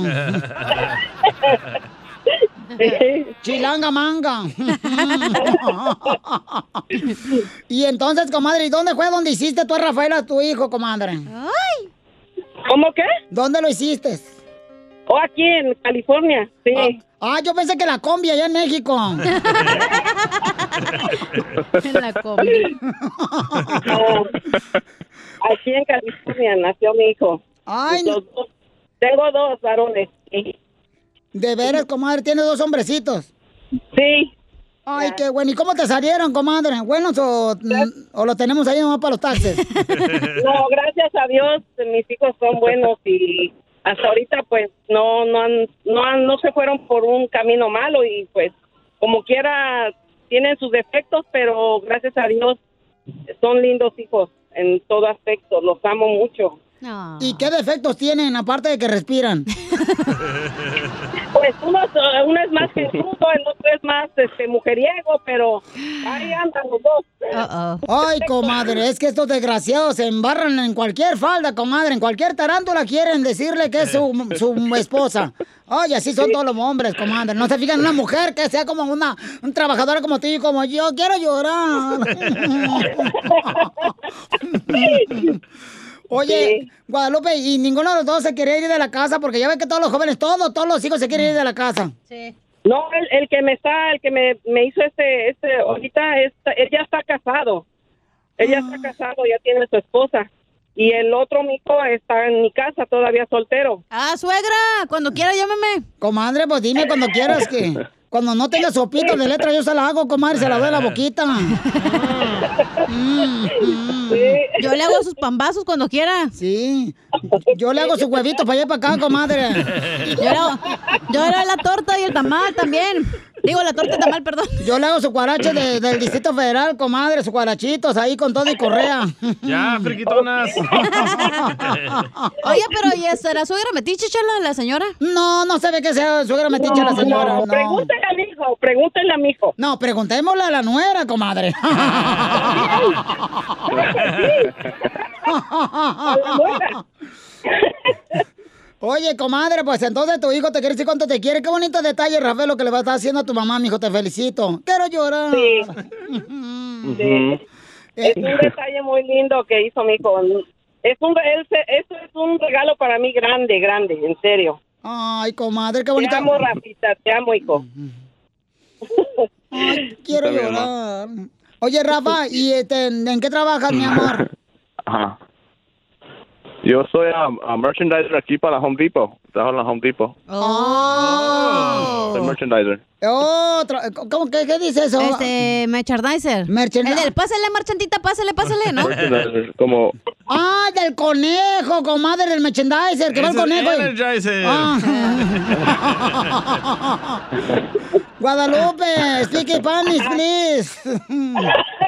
Chilanga manga. y entonces, comadre, ¿y dónde fue donde hiciste tú a Rafael a tu hijo, comadre? Ay. ¿Cómo qué? ¿Dónde lo hiciste? Oh, aquí en California, sí. Ah, yo pensé que la combi allá en México. la combi. No, aquí en California nació mi hijo. Ay, dos- tengo dos varones. sí. De veras, comadre, tiene dos hombrecitos. Sí. Ay, qué bueno. ¿Y cómo te salieron, comadre? ¿Buenos o, o lo tenemos ahí nomás para los taxes? No, gracias a Dios, mis hijos son buenos y hasta ahorita pues no no han, no han- no se fueron por un camino malo y pues como quiera tienen sus defectos, pero gracias a Dios son lindos hijos en todo aspecto, los amo mucho. ¿Y qué defectos tienen, aparte de que respiran? Pues uno, uno es más Jesús, el otro es más este mujeriego, pero ahí andan los dos. Ay, comadre, es que estos desgraciados se embarran en cualquier falda, comadre, en cualquier tarántula quieren decirle que es su, su esposa. Ay, así son todos los hombres, comadre. No se fijan en una mujer que sea como una un trabajadora como tú y como yo. Quiero llorar. Oye, Guadalupe, y ninguno de los dos se quería ir de la casa porque ya ve que todos los jóvenes, todos, todos los hijos se quieren ir de la casa. No, el, el que me está, el que me, me hizo este, este, ahorita, está, él ya está casado. Él ya está casado, ya tiene su esposa. Y el otro mijo está en mi casa, todavía soltero. Ah, suegra, cuando quiera llámame. Comadre, pues dime cuando quieras que... Cuando no tenga sopito de letra, yo se la hago, comadre, se la doy en la boquita. Mm, mm. Yo le hago sus pambazos cuando quiera. Sí. Yo le hago sus huevitos para allá y para acá, comadre. Yo le hago, yo le hago la torta y el tamal también. Digo, la torta y tamal, perdón. Yo le hago su cuarache de- del Distrito Federal, comadre, sus cuarachitos ahí con todo y correa. Ya, friquitonas. Oye, pero ¿y esa, la suegra metiche, chala, la señora? No, no se ve que sea suegra metiche la señora. No, No, pregúntale a mi hijo, pregúntale a mi hijo. No, preguntémosle a la nuera, comadre. Oye, comadre, pues entonces tu hijo te quiere decir cuánto te quiere. Qué bonito detalle, Rafael, lo que le va a estar haciendo a tu mamá, mijo. Te felicito. Quiero llorar. Sí. Sí. Es un detalle muy lindo que hizo mi hijo. Es un, eso es un regalo para mí grande, grande, en serio. Ay, comadre, qué Te bonito. amo, Rafita, te amo, hijo. Ay, quiero llorar. Oye, Rafa, ¿y este, en qué trabajas, mi amor? Ajá. Yo soy a merchandiser aquí para la Home Depot. Trabajo en la Home Depot. Oh. Soy merchandiser. Oh, ¿cómo, qué, qué dice eso? Este, merchandiser. Merchandiser. El del pásale, marchantita, pásale, pásale, ¿no? Merchandiser, como Ah, del conejo, comadre, del merchandiser, que va el conejo. Energizer. Ah. Guadalupe, speak Spanish, please.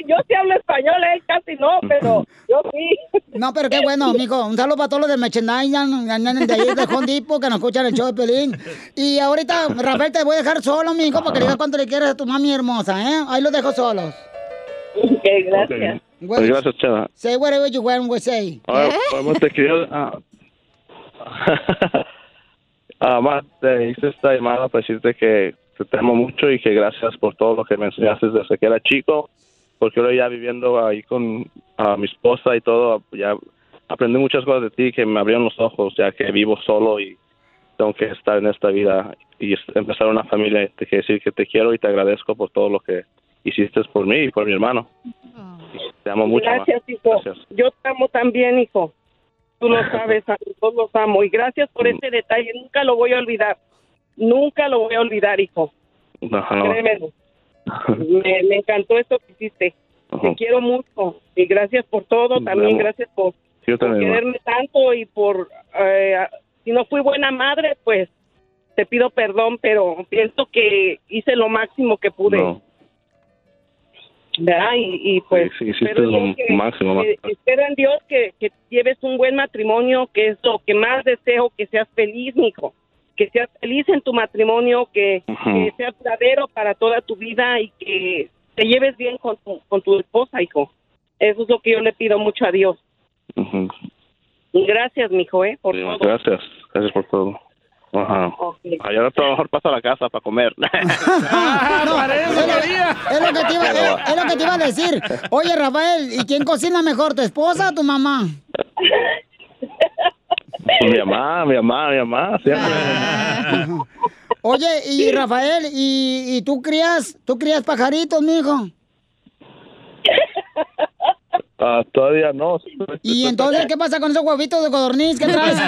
Yo sí hablo español, él casi no, pero yo sí. No, pero qué bueno, mijo. Un saludo para todos los del merchandising de ahí de Home Depot que nos escuchan el show de Pelín. Y ahorita, Rafael, te voy a dejar solo, mijo, para que le digas cuánto le quieres a tu mami hermosa, ¿eh? Ahí lo dejo solos. Ok, gracias. Pues gracias, Chava. Say whatever you want, we say. Ahora, vamos, te quería... ah, ah, más, te hice esta llamada para decirte que te amo mucho y que gracias por todo lo que me enseñaste desde que era chico, porque ahora ya viviendo ahí con mi esposa y todo, ya aprendí muchas cosas de ti que me abrieron los ojos, ya que vivo solo y tengo que estar en esta vida y empezar una familia. Te quiero decir que te quiero y te agradezco por todo lo que hiciste por mí y por mi hermano. Te amo mucho. ma. Gracias, hijo. Yo te amo también, hijo. Tú lo sabes, a todos los amo. Y gracias por Mm. ese detalle. Nunca lo voy a olvidar. Nunca lo voy a olvidar, hijo. Créemelo. Me, me encantó esto que hiciste. Te quiero mucho. Y gracias por todo. También gracias por, Yo por ma. quererme tanto y por... eh, si no fui buena madre, pues te pido perdón, pero pienso que hice lo máximo que pude. No. ¿verdad? Y, y pues Sí, espero lo que- máximo, que- espero en Dios que, que lleves un buen matrimonio, que es lo que más deseo, que seas feliz, mijo. Que seas feliz en tu matrimonio, que, Ujú. que sea duradero para toda tu vida y que te lleves bien con tu, con tu esposa, hijo. Eso es lo que yo le pido mucho a Dios. Gracias, mijo, ¿eh? Por Sí, todo. Gracias, gracias por todo. Ajá. Ay, ahora a lo mejor paso a la casa para comer. No, es, lo, es lo que te iba, es- es lo que te iba a decir. Oye, Rafael, ¿y quién cocina mejor, tu esposa o tu mamá? mi mamá, mi mamá, mi mamá, siempre. Oye, y Rafael, ¿y, y tú crías, tú crías pajaritos, mijo? Ah, todavía no. ¿Y entonces qué pasa con esos huevitos de codorniz que traes?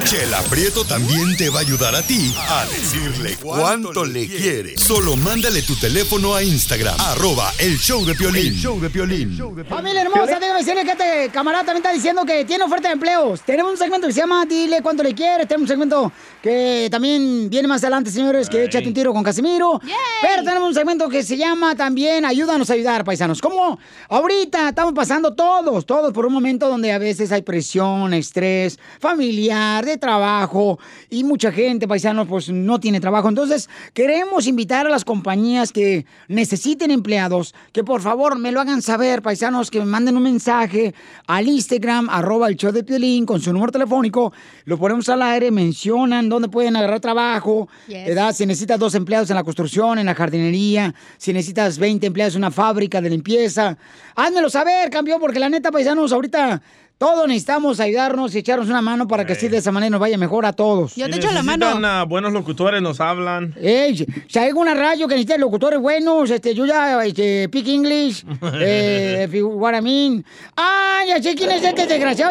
Chela Prieto también te va a ayudar a ti a decirle cuánto le quiere. Solo mándale tu teléfono a Instagram, arroba el show de Piolín. show de Piolín. Familia hermosa, déjame decirle que este camarada también está diciendo que tiene oferta de empleos. Tenemos un segmento que se llama Dile cuánto le quieres. Tenemos un segmento que también viene más adelante, señores, que échate un tiro con Casimiro. Pero tenemos un segmento que se llama también Ayúdanos a ayudar, paisanos. Como ahorita estamos pasando todos, todos por un momento donde a veces hay presión, estrés familiar, de trabajo y mucha gente, paisanos, pues no tiene trabajo. Entonces, queremos invitar a las compañías que necesiten empleados que por favor me lo hagan saber, paisanos, que me manden un mensaje al Instagram, arroba el show de Piolín, con su número telefónico, lo ponemos al aire, mencionan dónde pueden agarrar trabajo, Yes. ¿verdad? Si necesitas dos empleados en la construcción, en la jardinería, si necesitas 20 empleados en una fábrica de limpieza, házmelo saber, campeón, porque la neta, paisanos, ahorita todos necesitamos ayudarnos y echarnos una mano para que así de esa manera nos vaya mejor a todos. Si necesitan a buenos locutores, nos hablan. Ey, si hay alguna radio que necesite locutores buenos, este, yo ya, este, speak English, eh, if you what I mean. Ah, ya sé quién es este desgraciado,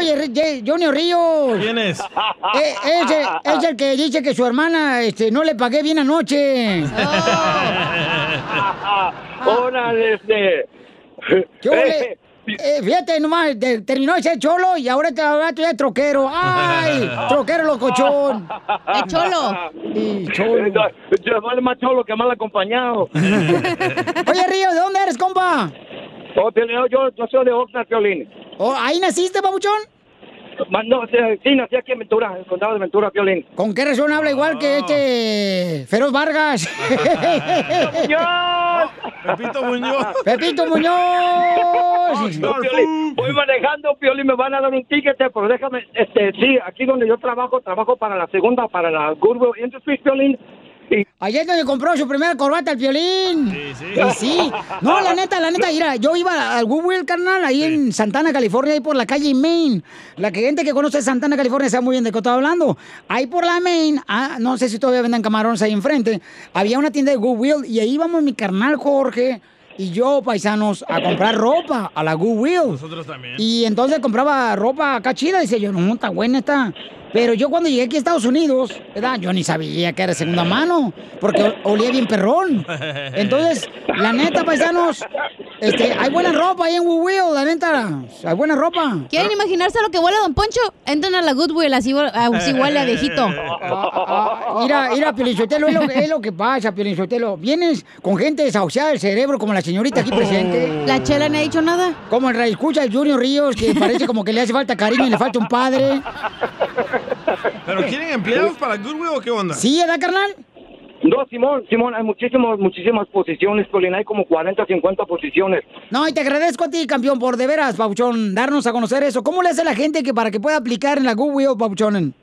Johnny Ríos. ¿Quién es? Eh, es, el, es el que dice que su hermana, este, no le pagué bien anoche. Hola, este. ¿Qué ole? Eh, fíjate nomás, de- terminó ese cholo y ahora te ahora tú eres troquero. ¡Ay! Troquero locochón. ¡Eh, cholo! Y cholo. Yo vale más cholo que mal acompañado. Oye, Río, ¿de dónde eres, compa? Oh, yo, yo soy de Oxnard, Piolín. Oh, ¿Ahí naciste, papuchón? No, sí, sí, nací aquí en Ventura, en el condado de Ventura, Piolín. ¿Con qué razón habla igual que este Feroz Vargas? Pepito Muñoz. Pepito Muñoz. No, Piolín, voy manejando, Piolín, me van a dar un ticket, pero déjame, este, sí, aquí donde yo trabajo, trabajo para la segunda, para la Goodwill Industries, Piolín. Ayer donde compró su primera corbata el violín. Sí, sí. Y sí. No, la neta, la neta, mira, yo iba al Goodwill, carnal, ahí en Santana, California, ahí por la calle Main. La que gente que conoce Santana, California, sabe muy bien de qué estoy hablando. Ahí por la Main, ah, no sé si todavía venden camarones ahí enfrente, había una tienda de Goodwill y ahí íbamos mi carnal Jorge y yo, paisanos, a comprar ropa a la Goodwill. Nosotros también. Y entonces compraba ropa acá chida. Dice yo, no, está buena esta. Pero yo cuando llegué aquí a Estados Unidos, ¿verdad? Yo ni sabía que era segunda mano, porque olía bien perrón. Entonces, la neta, paisanos, este, hay buena ropa ahí en Goodwill, la neta. Hay buena ropa. ¿Quieren imaginarse lo que huele Don Poncho? Entran a la Goodwill, así, así huele a viejito. Mira, mira, Piolinsotelo, es lo, es lo que pasa, Piolinsotelo. Vienes con gente desahuciada del cerebro, como la señorita aquí presente. La chela no ha dicho nada. Como el escucha el Junior Ríos, que parece como que le hace falta cariño y le falta un padre. ¿Pero quieren empleados para Goodwill o qué onda? ¿Sí, edad, carnal? No, Simón, Simón, hay muchísimas, muchísimas posiciones, Piolín, hay como 40, 50 posiciones. No, y te agradezco a ti, campeón, por de veras, Pauchón, darnos a conocer eso. ¿Cómo le hace la gente que para que pueda aplicar en la Goodwill, Pauchón?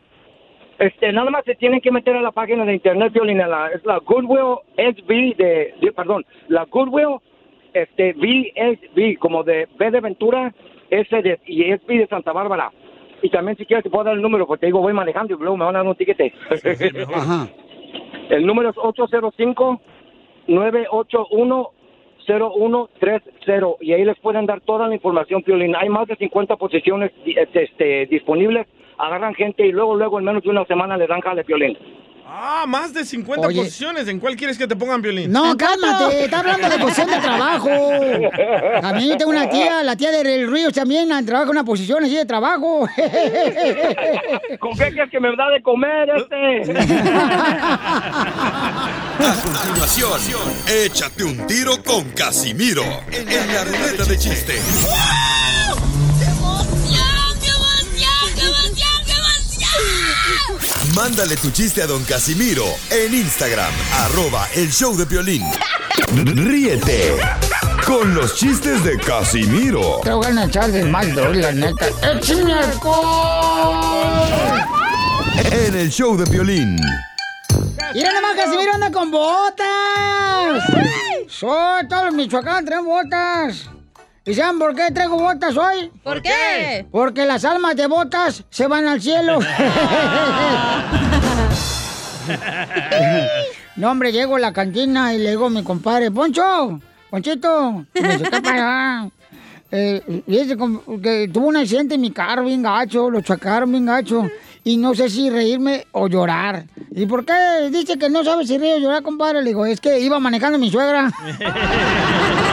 Este, nada más se tienen que meter a la página de internet, Piolín, a la, es la Goodwill SB de, de- perdón, la Goodwill, este, VSB, como de B de Ventura, S de, y SB de Santa Bárbara. Y también si quieres te puedo dar el número, porque te digo, voy manejando y luego me van a dar un tiquete. Ajá. El número es 805-981-0130 y ahí les pueden dar toda la información, Piolín. Hay más de 50 posiciones este, este, disponibles. Agarran gente y luego, luego en menos de una semana le dan jale, Piolín. Ah, más de 50 Oye. posiciones. ¿En cuál quieres que te pongan violín? No, cálmate, está hablando de posición de trabajo. También tengo una tía, la tía del Ríos también, trabaja en una posición así de trabajo. ¿Con qué quieres que me da de comer este? A continuación, échate un tiro con Casimiro en la ruleta de chiste. Mándale tu chiste a don Casimiro en Instagram, arroba el show de violín. Ríete con los chistes de Casimiro Te voy a echar de mal, la neta. ¡Échame en el show de violín. Mira nomás, Casimiro anda con botas. Soy todos los Michoacán traen botas. ¿Y saben por qué traigo botas hoy? ¿Por qué? Porque las almas de botas se van al cielo. no, hombre, llego a la cantina y le digo a mi compadre, Poncho, Ponchito, y me dice, ¿qué pasa? Eh, que tuvo un accidente en mi carro bien gacho, lo chocaron bien gacho. Y no sé si reírme o llorar. ¿Y por qué dice que no sabe si reír o llorar, compadre? Le digo, es que iba manejando mi suegra.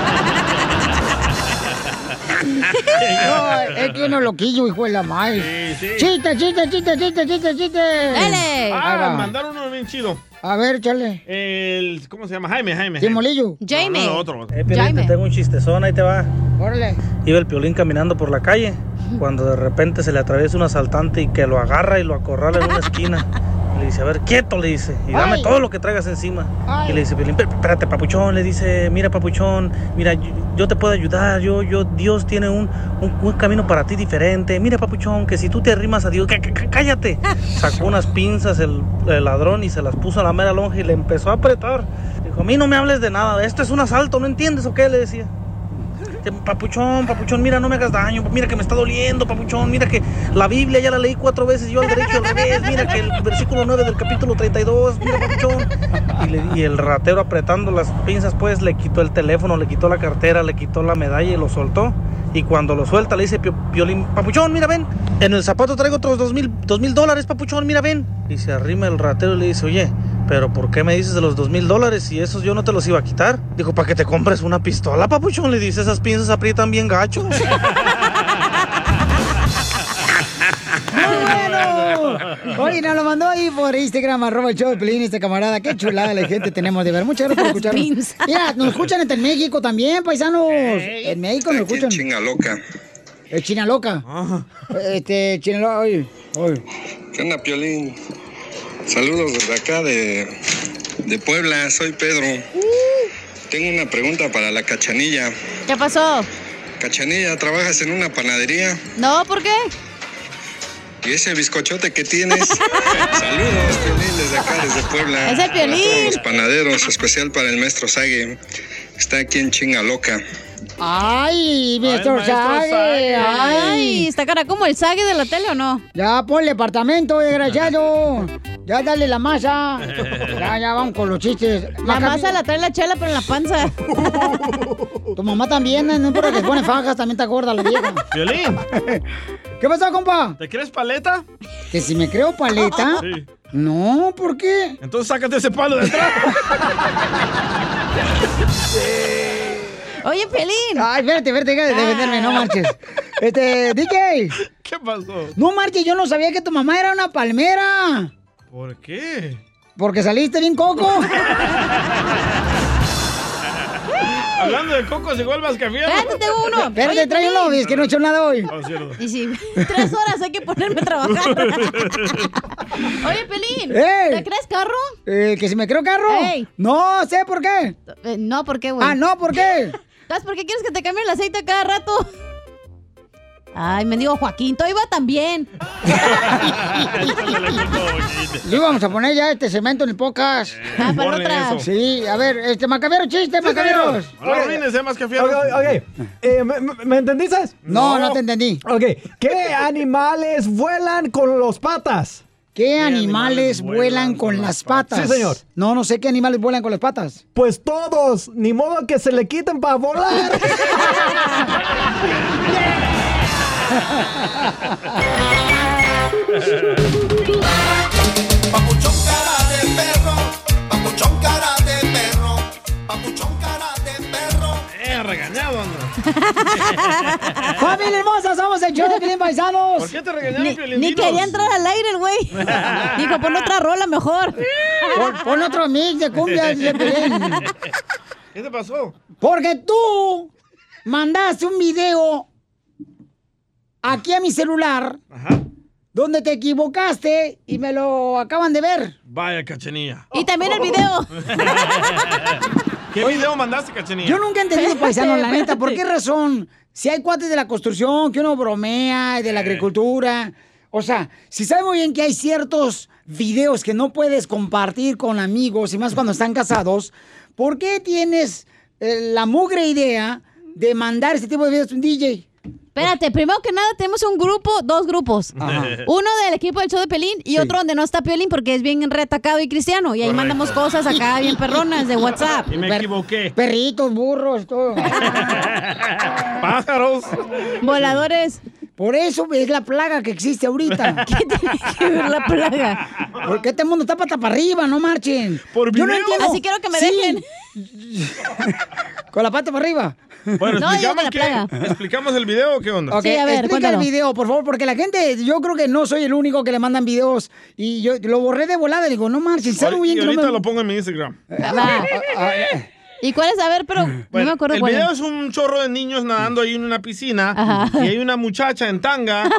No, es que uno loquillo, hijo de la madre. Sí, sí. Chiste, chiste, chiste, chiste, chiste, chiste. Ahí Ah, mandaron uno bien chido. A ver, chale. El, ¿Cómo se llama? Jaime, Jaime. Jaime. Molillo. No, no, no, otro. otro. Eh, Piolín, te tengo un chistezón, ahí te va. Órale. Iba el Piolín caminando por la calle, cuando de repente se le atraviesa un asaltante y que lo agarra y lo acorrala en una esquina. Le dice, a ver, quieto, le dice, y dame Ay. todo lo que traigas encima. Ay. Y le dice, Piolín, "Pero, espérate, papuchón, le dice, mira, papuchón, mira, yo, yo te puedo ayudar, yo, yo, Dios tiene un, un, un camino para ti diferente. Mira, papuchón, que si tú te arrimas a Dios, "Cá- cá- cállate. Sacó unas pinzas el, el ladrón y se las puso a la mera lonja y le empezó a apretar. Dijo, a mí no me hables de nada, esto es un asalto, ¿no entiendes o qué? Le decía. Papuchón, papuchón, mira, no me hagas daño, mira que me está doliendo, papuchón, mira que la Biblia ya la leí cuatro veces, yo al derecho al revés, mira que el versículo 9 del capítulo 32, mira, papuchón. Y, le- y el ratero apretando las pinzas, pues le quitó el teléfono, le quitó la cartera, le quitó la medalla y lo soltó. Y cuando lo suelta le dice Pio- Piolín, papuchón, mira, ven, en el zapato traigo otros dos mil, dos mil dólares, papuchón, mira, ven. Y se arrima el ratero y le dice, oye, pero ¿por qué me dices de los dos mil dólares si esos yo no te los iba a quitar? Dijo, para que te compres una pistola, papuchón. Le dice, esas pinzas aprietan bien gacho. ¡Muy bueno! Oye, nos lo mandó ahí por Instagram, arroba el show de Pelín, este camarada. Qué chulada la gente tenemos de ver. Muchas gracias por escucharnos. pinzas. Mira, nos escuchan hasta en México también, paisanos. En México nos escuchan. Chinga loca. El China Loca. Este, China Loca, oye, oye. ¿Qué onda, Piolín? Saludos desde acá de, de Puebla, soy Pedro. Tengo una pregunta para la cachanilla. ¿Qué pasó? Cachanilla, ¿trabajas en una panadería? No, ¿por qué? ¿Y ese bizcochote que tienes? Saludos, Piolín, desde acá, desde Puebla. Es el Piolín. los panaderos, especial para el maestro Sague. Está aquí en Chinga Loca. Ay, maestro maestro Sague. Sague. Ay. Ay, ¿está cara como el Sague de la tele o no? Ya, ponle apartamento, desgraciado. Ya dale la masa. Ya, ya, vamos con los chistes. La masa la trae la chela, pero en la panza. Tu mamá también, no importa que pone fajas, también está gorda la vieja. Violín. ¿Qué pasó, compa? ¿Te crees paleta? ¿Que si me creo paleta? Sí. No, ¿por qué? Entonces sácate ese palo de atrás. Oye, Pelín. Ay, espérate, espérate, deja de defenderme, no marches. Este, DJ. ¿Qué pasó? No marches, yo no sabía que tu mamá era una palmera. ¿Por qué? Porque saliste bien coco. Hablando de cocos, llegó el mascafierro. Espérate, tengo uno. Espérate, Oye, trae uno, Pelín. es que no he hecho nada hoy. Oh, cierto. Y si tres horas hay que ponerme a trabajar. Oye, Pelín. ¿te crees carro? Eh, ¿Que si me creo carro? Ey. No sé por qué. Eh, no, ¿por qué, güey? Ah, no, ¿por qué? ¿Sabes por qué quieres que te cambie el aceite cada rato? Ay, me digo Joaquín, todo iba tan bien. Le íbamos a poner ya este cemento en el podcast. Ah, para borren otra. eso. Sí, a ver, este Macaviero, chiste, Macaviero. No lo arruines, eh, mascafierro. Ok, ok. Eh, ¿me, me- me entendiste? No, no te entendí. Ok. ¿Qué animales vuelan con los patas? ¿Qué animales vuelan con las patas? Sí, señor. No, no sé qué animales vuelan con las patas. Pues todos, ni modo que se le quiten para volar. Papuchón cara de perro, papuchón cara de perro, papuchón cara de perro. Eh, regañado. ¡Familia hermosa! Somos el show de Piolín Paisanos. ¿Por qué te regañaron, Ni, ni quería entrar al aire el güey. Dijo, pon otra rola mejor. Pon, pon otro mix de cumbia de Piolín. ¿Qué te pasó? Porque tú mandaste un video aquí a mi celular donde te equivocaste y me lo acaban de ver. Vaya, cachenilla. Y también el video. ¿Qué video mandaste, cachenilla? Yo nunca he entendido, paisano, la neta, ¿por qué razón? Si hay cuates de la construcción, que uno bromea, de la agricultura. O sea, si sabes muy bien que hay ciertos videos que no puedes compartir con amigos, y más cuando están casados, ¿por qué tienes eh, la mugre idea de mandar este tipo de videos a un DJ? Espérate, primero que nada tenemos un grupo, dos grupos. Ajá. Uno del equipo del show de Pelín y otro donde no está Piolín porque es bien retacado y cristiano. Y ahí Correcto. mandamos cosas acá bien perronas de WhatsApp. Y me equivoqué. Perritos, burros, todo. Pájaros. Voladores. Por eso es la plaga que existe ahorita. ¿Qué tiene que ver la plaga? Porque este mundo está pata para arriba, no marchen. Por Yo no entiendo. Así quiero que me Sí. dejen. Con la pata para arriba. Bueno, No, explicamos, la plaga. ¿explicamos el video o qué onda? Ok, Sí, a ver, explica cuéntalo. el video, por favor, porque la gente, yo creo que no soy el único que le mandan videos y yo lo borré de volada, digo, no marches, sabe muy y bien que no ahorita me... lo pongo en mi Instagram. Va. ¿Y cuál es? A ver, pero no Bueno, me acuerdo el cuál video es. es un chorro de niños nadando ahí en una piscina Ajá. y hay una muchacha en tanga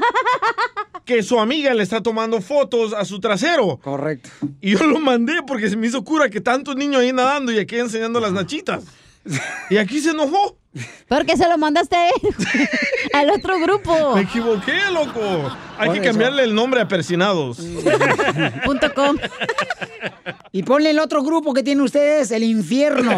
que su amiga le está tomando fotos a su trasero. Correcto. Y yo lo mandé porque se me hizo cura que tantos niños ahí nadando y aquí enseñando las nachitas. Y aquí se enojó. Porque se lo mandaste a él, al otro grupo. Me equivoqué, loco. Hay Por que eso. cambiarle el nombre a persinados. Punto com. Y ponle el otro grupo que tienen ustedes, el infierno.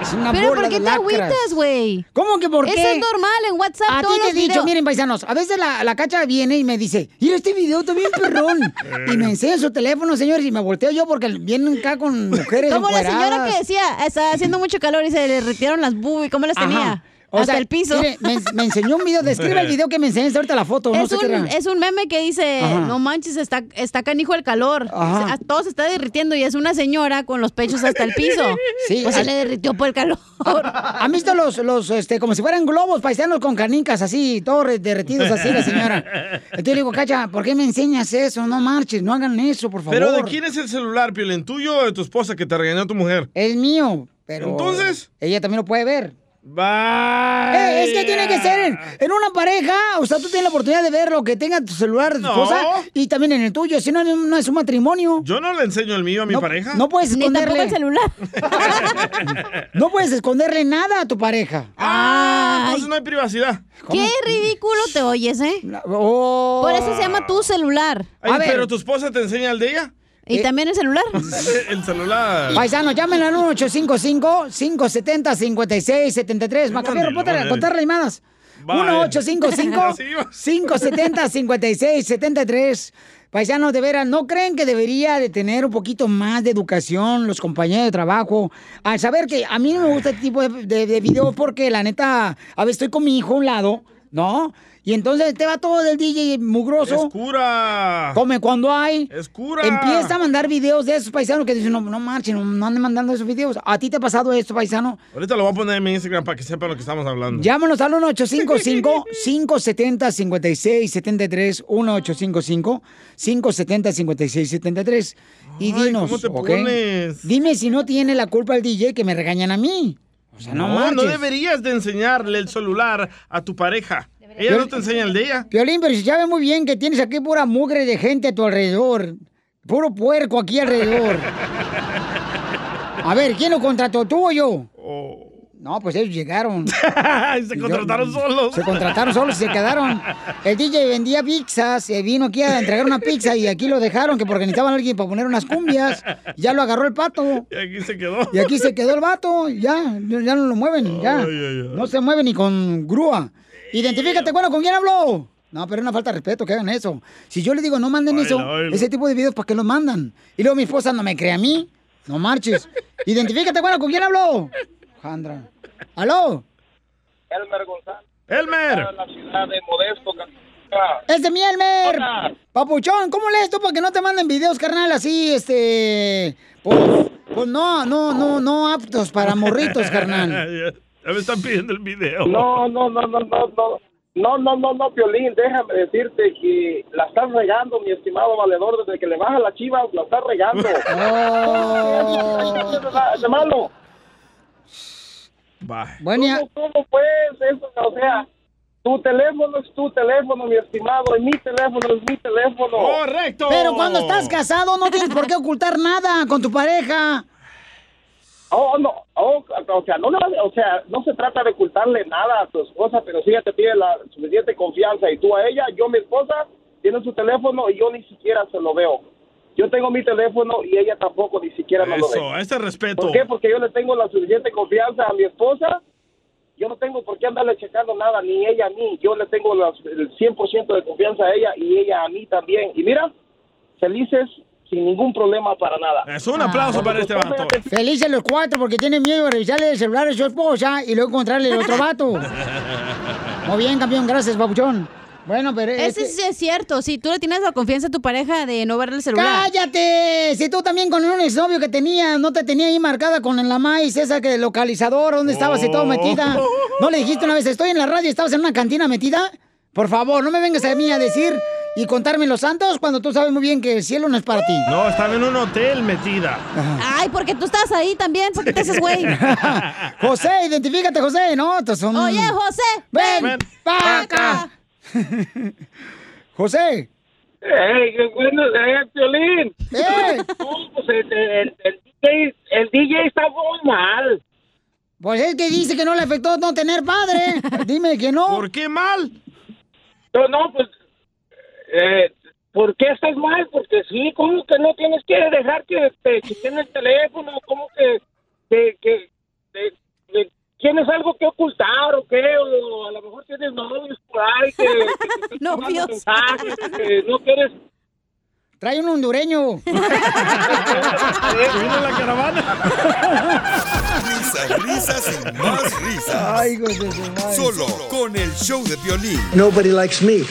Es una Pero ¿por qué de te lacras. agüitas, güey? ¿Cómo que por qué? Eso es normal en WhatsApp. A ti te he dicho, videos. miren, paisanos, a veces la, la cacha viene y me dice, mira este video bien perrón. y me enseña su teléfono, señores, y me volteo yo porque vienen acá con mujeres Como la señora que decía, está haciendo mucho calor y se le retiraron las boobies. ¿Cómo las Ajá. tenía? O Hasta sea, el piso. mire, me, me enseñó un video, describe el video que me enseñaste ahorita la foto, no es, sé un, era. es un meme que dice, Ajá. no manches, está, está canijo el calor. Ajá. Todo se está derritiendo y es una señora con los pechos hasta el piso. Sí, Pues se al- le derritió por el calor. ¿Han visto los, los, este, como si fueran globos paisanos con canicas así, todos re- derretidos así, la señora? Entonces le digo, Cacha, ¿por qué me enseñas eso? No marches, no hagan eso, por favor. Pero ¿de quién es el celular, Piolín? ¿Tuyo o de tu esposa que te regañó tu mujer? Es mío, pero... ¿Entonces? Ella también lo puede ver. Vaya. Eh, es que tiene que ser en, en una pareja, o sea, tú tienes la oportunidad de ver lo que tenga tu celular de tu No. esposa y también en el tuyo, si no, no es un matrimonio. Yo no le enseño el mío a mi no, pareja. No puedes Ni esconderle. el celular. No puedes esconderle nada a tu pareja. Ah, entonces no hay privacidad. qué ridículo te oyes, ¿eh? Oh. Por eso se llama tu celular. Ay, A ver. pero tu esposa te enseña el de ella. Y Eh. también el celular. el celular. Paisano, llámenlo al 1-855-570-5673. Macafierro, Mándelo, ponte contar rimadas. Vaya. Así iba. 1-855-570-5673. Paisanos, de veras, ¿no creen que debería de tener un poquito más de educación los compañeros de trabajo? Al saber que a mí no me gusta este tipo de, de, de videos porque la neta, a veces estoy con mi hijo a un lado, ¿no? Y entonces te va todo del DJ mugroso. Es cura. Come cuando hay. Es cura. Empieza a mandar videos de esos paisanos que dicen, no, no marchen, no, no anden mandando esos videos. ¿A ti te ha pasado esto, paisano? Ahorita lo voy a poner en mi Instagram para que sepan lo que estamos hablando. Llámanos al 1-855-570-5673. 1-855-570-5673. Y dinos, ¿cómo te pones? Dime si no tiene la culpa el DJ que me regañan a mí. O sea, no, No, deberías de enseñarle el celular a tu pareja. Ella no te enseña el de ella. Piolín, pero si sabes muy bien que tienes aquí pura mugre de gente a tu alrededor. Puro puerco aquí alrededor. A ver, ¿quién lo contrató, tú o yo? No, pues ellos llegaron. se contrataron solos. Se contrataron solos y se quedaron. El DJ vendía pizzas, se vino aquí a entregar una pizza y aquí lo dejaron que porque necesitaban a alguien para poner unas cumbias. Ya lo agarró el pato. Y aquí se quedó. Y aquí se quedó el vato, ya, ya no lo mueven, ya. Ay, ay, ay. No se mueve ni con grúa. Identifícate, bueno, ¿con quién hablo? No, pero es una falta de respeto que hagan eso. Si yo le digo, no manden eso, ese tipo de videos, ¿para qué los mandan? Y luego mi esposa no me cree a mí. No marches. Identifícate, bueno, ¿con quién hablo? Jandra. ¿Aló? Elmer González. Elmer. La ciudad de Modesto. Es de Mielmer. Papuchón, ¿cómo lees tú para que no te manden videos, carnal, así, este... Pues, pues no, no, no, no aptos para morritos, carnal. ya me están pidiendo el video. No, no, no, no, no, no. No, no, no, no, Piolín, déjame decirte que la estás regando, mi estimado valedor, desde que le baja la chiva, la estás regando. ¿Qué es de malo? Bueno, ya- ¿Cómo, cómo pues eso? O sea, tu teléfono es tu teléfono, mi estimado, y mi teléfono es mi teléfono. ¡Correcto! Pero cuando estás casado no tienes por qué ocultar nada con tu pareja. Oh, no, oh, o sea, no, o sea, no se trata de ocultarle nada a tu esposa, pero si ella te tiene la suficiente confianza y tú a ella, yo mi esposa tiene su teléfono y yo ni siquiera se lo veo. Yo tengo mi teléfono y ella tampoco ni siquiera me lo ve. Eso, ese respeto. ¿Por qué? Porque yo le tengo la suficiente confianza a mi esposa. Yo no tengo por qué andarle checando nada, ni ella a mí. Yo le tengo la- el 100% de confianza a ella y ella a mí también. Y mira, felices sin ningún problema para nada. Es un aplauso para este vato. Felices los cuatro porque tienen miedo de revisarle el celular a su esposa y luego encontrarle el otro vato. Muy bien, campeón, gracias, papuchón. Bueno, pero... Ese este- sí es cierto. Si tú le tienes la confianza a tu pareja de no verle el celular. ¡Cállate! Si tú también con un exnovio que tenía, no te tenía ahí marcada con la maíz, esa que localizador, ¿dónde estabas y todo metida? ¿No le dijiste una vez, estoy en la radio y estabas en una cantina metida? Por favor, no me vengas a mí a decir y contarme los santos cuando tú sabes muy bien que el cielo no es para ti. No, estaba en un hotel metida. Ay, porque tú estás ahí también. ¿Por qué te haces güey? José, identifícate, José, ¿no? Son- Oye, José, ven, ven pa' acá. José. ¡Ey, qué bueno! ¡Eh, Piolín! No, pues el, el- el DJ, el DJ está muy mal. Pues es que dice que no le afectó no tener padre. Dime que no. ¿Por qué mal? No, no, pues... Eh, ¿Por qué estás mal? Porque sí, ¿cómo que no tienes que dejar que te chequen el teléfono? ¿Cómo que, que, que, que- que tienes algo que ocultar o qué? O a lo mejor tienes novios por ahí que, que están mandando mensajes, que no quieres... Trae un hondureño. vino la caravana. Risas, risas y más risas. Ay, hijos de su madre. Solo con el show de violín. Nobody likes me.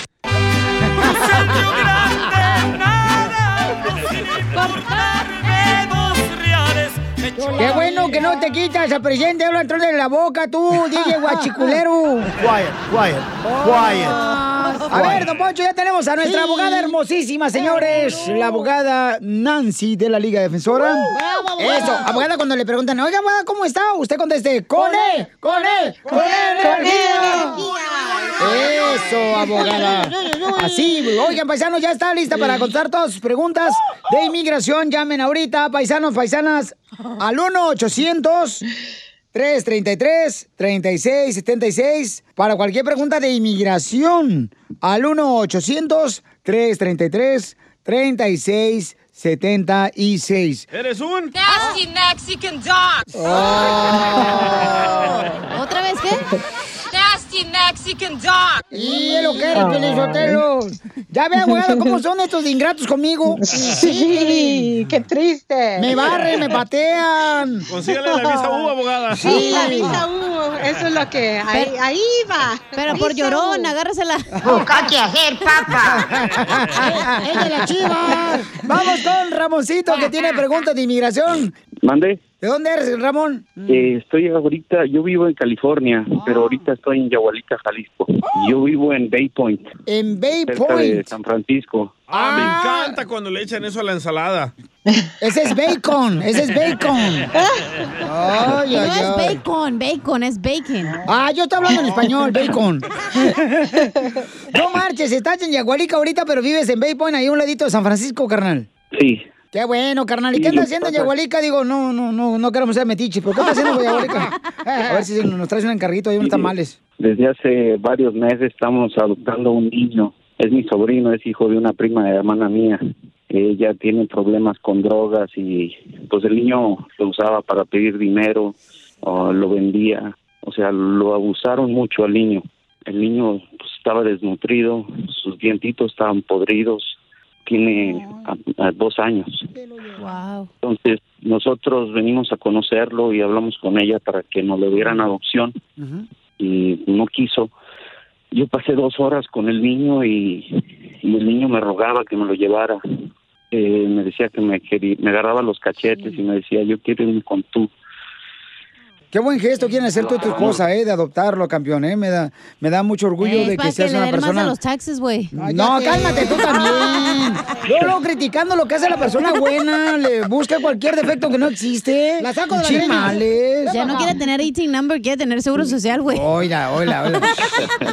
Qué bueno que no te quitas a presidente, habla atrás de la boca tú, DJ guachiculero. Quiet, quiet, quiet. A ver, don Poncho, ya tenemos a nuestra Sí. abogada hermosísima, señores. La abogada Nancy de la Liga Defensora. Bravo, abogada. Eso, abogada, cuando le preguntan, oiga, abogada, ¿cómo está? Usted conteste, con E, con E, con energía. Eso, abogada. Así, oigan, paisanos, ya está lista para contestar todas sus preguntas de inmigración. Llamen ahorita, paisanos, paisanas, al 1-800-333-3676 para cualquier pregunta de inmigración. Al 1-800-333-3676. ¿Eres un? Nasty Mexican dog. ¿Otra vez qué? Nasty Mexican dog. Y lo que eres, Pelizotelo. Ya ve, abogado, cómo son estos ingratos conmigo. Sí, qué triste. Me barren, me patean. Consígale la visa U, abogada. Sí, la visa U, eso es lo que... Ahí, Pero- ahí va. Pero por llorón, U. agárresela. Busca qué hacer, papá. ¡Es de la chivas! Vamos con Ramoncito, que tiene preguntas de inmigración. Mande. ¿De dónde eres, Ramón? Eh, estoy ahorita, yo vivo en California, pero ahorita estoy en Yahualica, Jalisco. Yo vivo en Bay Point, En Bay cerca de Point. San Francisco. Ah, me encanta cuando le echan eso a la ensalada. Ese es bacon, ese es bacon. Ay, no ay, es ay. bacon, bacon, es bacon. Ah, yo estoy hablando en español, bacon. No marches, estás en Yagualica ahorita, pero vives en Bay Point, ahí a un ladito de San Francisco, carnal. Sí. Qué bueno, carnal. ¿Y qué que haciendo Yagualica? Digo, no, no, no, no queremos ser metiches, pero ¿qué estás haciendo en Yagualica? A ver si nos traes un encarguito ahí unos tamales. Desde hace varios meses estamos adoptando un niño. Es mi sobrino, es hijo de una prima de hermana mía. Ella tiene problemas con drogas y pues el niño lo usaba para pedir dinero, o lo vendía, o sea, lo abusaron mucho al niño. El niño pues, estaba desnutrido, sus dientitos estaban podridos, tiene a- a dos años. Wow. Entonces nosotros venimos a conocerlo y hablamos con ella para que nos le dieran adopción y no quiso. yo pasé dos horas con el niño y, y el niño me rogaba que me lo llevara. Eh, me decía que me quería, me agarraba los cachetes y me decía, yo quiero irme con tú. Qué buen gesto quieren hacer tú y tu esposa, ¿eh? De adoptarlo, campeón, ¿eh? Me da, me da mucho orgullo Ey, de que seas le una den más a persona... los taxes, güey. No, cálmate tú también. Yo criticando lo que hace la persona buena, le busca cualquier defecto que no existe. La saco de la Chimales. Ya no quiere tener 18 number, quiere tener seguro social, güey. Oiga, oiga, oiga.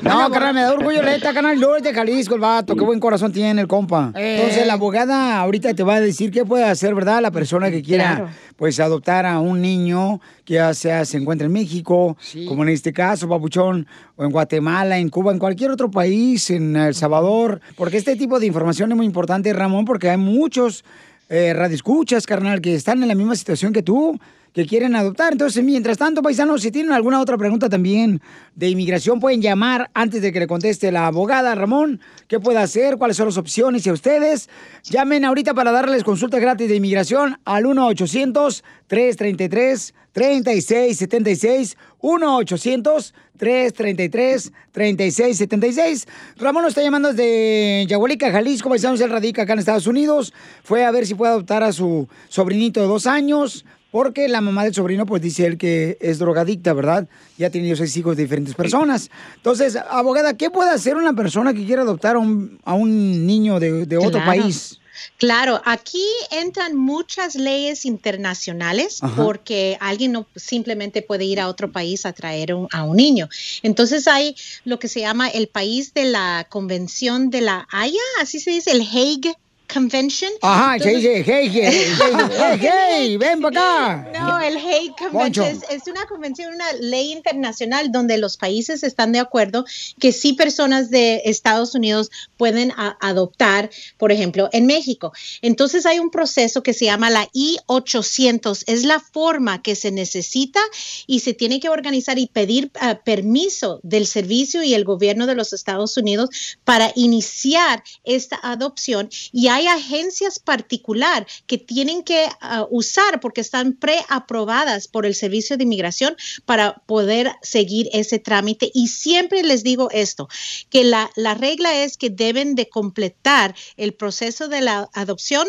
No, carnal, me da orgullo, neta, canal. Yo es de Jalisco, el vato. Qué buen corazón tiene el compa. Eh. Entonces, la abogada ahorita te va a decir qué puede hacer, ¿verdad? La persona que quiera, Claro. pues, adoptar a un niño que ya sea se encuentra en México, como en este caso, Papuchón, o en Guatemala, en Cuba, en cualquier otro país, en El Salvador. Porque este tipo de información es muy importante, Ramón, porque hay muchos eh, radioescuchas, carnal, que están en la misma situación que tú, que quieren adoptar. Entonces, mientras tanto, paisanos, si tienen alguna otra pregunta también de inmigración, pueden llamar antes de que le conteste la abogada, Ramón. ¿Qué puede hacer? ¿Cuáles son las opciones? Y a ustedes, llamen ahorita para darles consulta gratis de inmigración al 1-800-333-3676. 1-800-333-3676. Ramón nos está llamando desde Yahualica, Jalisco. Paisanos, él radica acá en Estados Unidos. Fue a ver si puede adoptar a su sobrinito de dos años. Porque la mamá del sobrino, pues dice él que es drogadicta, ¿verdad? Ya ha tenido seis hijos de diferentes personas. Entonces, abogada, ¿qué puede hacer una persona que quiera adoptar a un, a un niño de, de otro Claro. país? Claro, aquí entran muchas leyes internacionales Ajá. porque alguien no simplemente puede ir a otro país a traer un- a un niño. Entonces hay lo que se llama el país de la Convención de la Haya, así se dice, el Hague Convention. Ajá, se Entonces- dice, hey, hey, hey, hey, hey, ven para acá. No, el Poncho. Convention es, es una convención, una ley internacional donde los países están de acuerdo que sí personas de Estados Unidos pueden a- adoptar, por ejemplo, en México. Entonces hay un proceso que se llama la I-800, es la forma que se necesita y se tiene que organizar y pedir ah, permiso del servicio y el gobierno de los Estados Unidos para iniciar esta adopción y hay agencias particular que tienen que ah, usar porque están preaprobadas por el Servicio de Inmigración para poder seguir ese trámite. Y siempre les digo esto, que la, la regla es que deben de completar el proceso de la adopción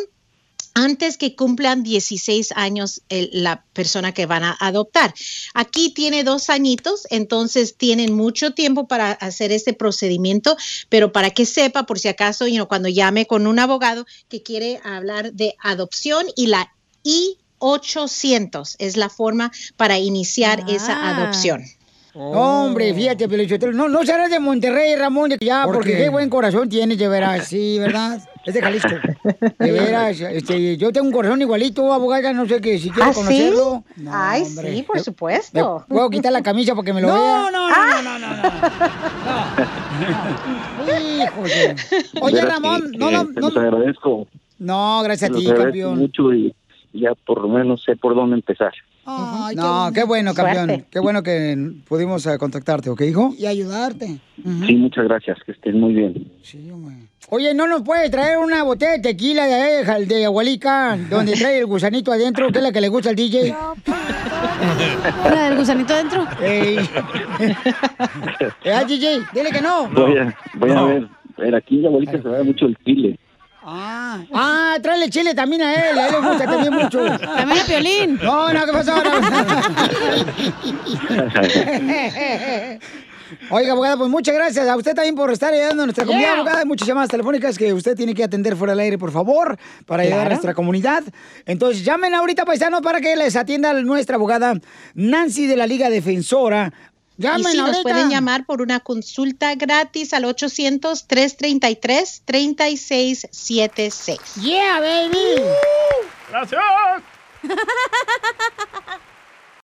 antes que cumplan 16 años el- la persona que van a adoptar. Aquí tiene dos añitos, entonces tienen mucho tiempo para hacer este procedimiento, pero para que sepa, por si acaso, you know, cuando llame con un abogado que quiere hablar de adopción y la I-800 es la forma para iniciar esa Ah. adopción. No, hombre, fíjate, Pelichotelo. No, no serás de Monterrey, Ramón, ya, ¿Por porque qué? qué buen corazón tienes, de veras, sí, ¿verdad? Es de Jalisco. De veras, este, yo tengo un corazón igualito, abogada, no sé que si quiere ¿Ah, sí? conocerlo. Ay, hombre. sí, por Me- supuesto. me puedo quitar la camisa porque me lo No, vea. no, no, no, no, no. Híjole. Oye, Ramón, no, no, te no. los agradezco. No, gracias a te ti, agradezco campeón. mucho y ya por lo menos sé por dónde empezar. No, qué bueno, campeón. Suerte. Qué bueno que pudimos eh, contactarte, ¿ok, hijo? Y ayudarte. Sí, muchas gracias, que estén muy bien. Oye, ¿no nos puedes traer una botella de tequila de, ahí, de Agualica, donde trae el gusanito adentro, que es la que le gusta al DJ? ¿La del gusanito adentro? Ey. ¿Eh, DJ? Dile que no. Voy a, voy a ver, a ver, aquí en abuelita se da mucho el chile. Ah, ah, tráele chile también a él, a él le gusta también mucho. También a Piolín. No, no, ¿qué pasó? Oiga, abogada, pues muchas gracias a usted también por estar ayudando a nuestra comunidad, Yeah. abogada. Hay muchas llamadas telefónicas que usted tiene que atender fuera del aire, por favor, para ayudar a nuestra comunidad. Entonces, llamen ahorita, paisanos, para que les atienda nuestra abogada Nancy de la Liga Defensora. Y sí, nos ahorita. pueden llamar por una consulta gratis al 800-333-3676. Yeah, baby. Gracias.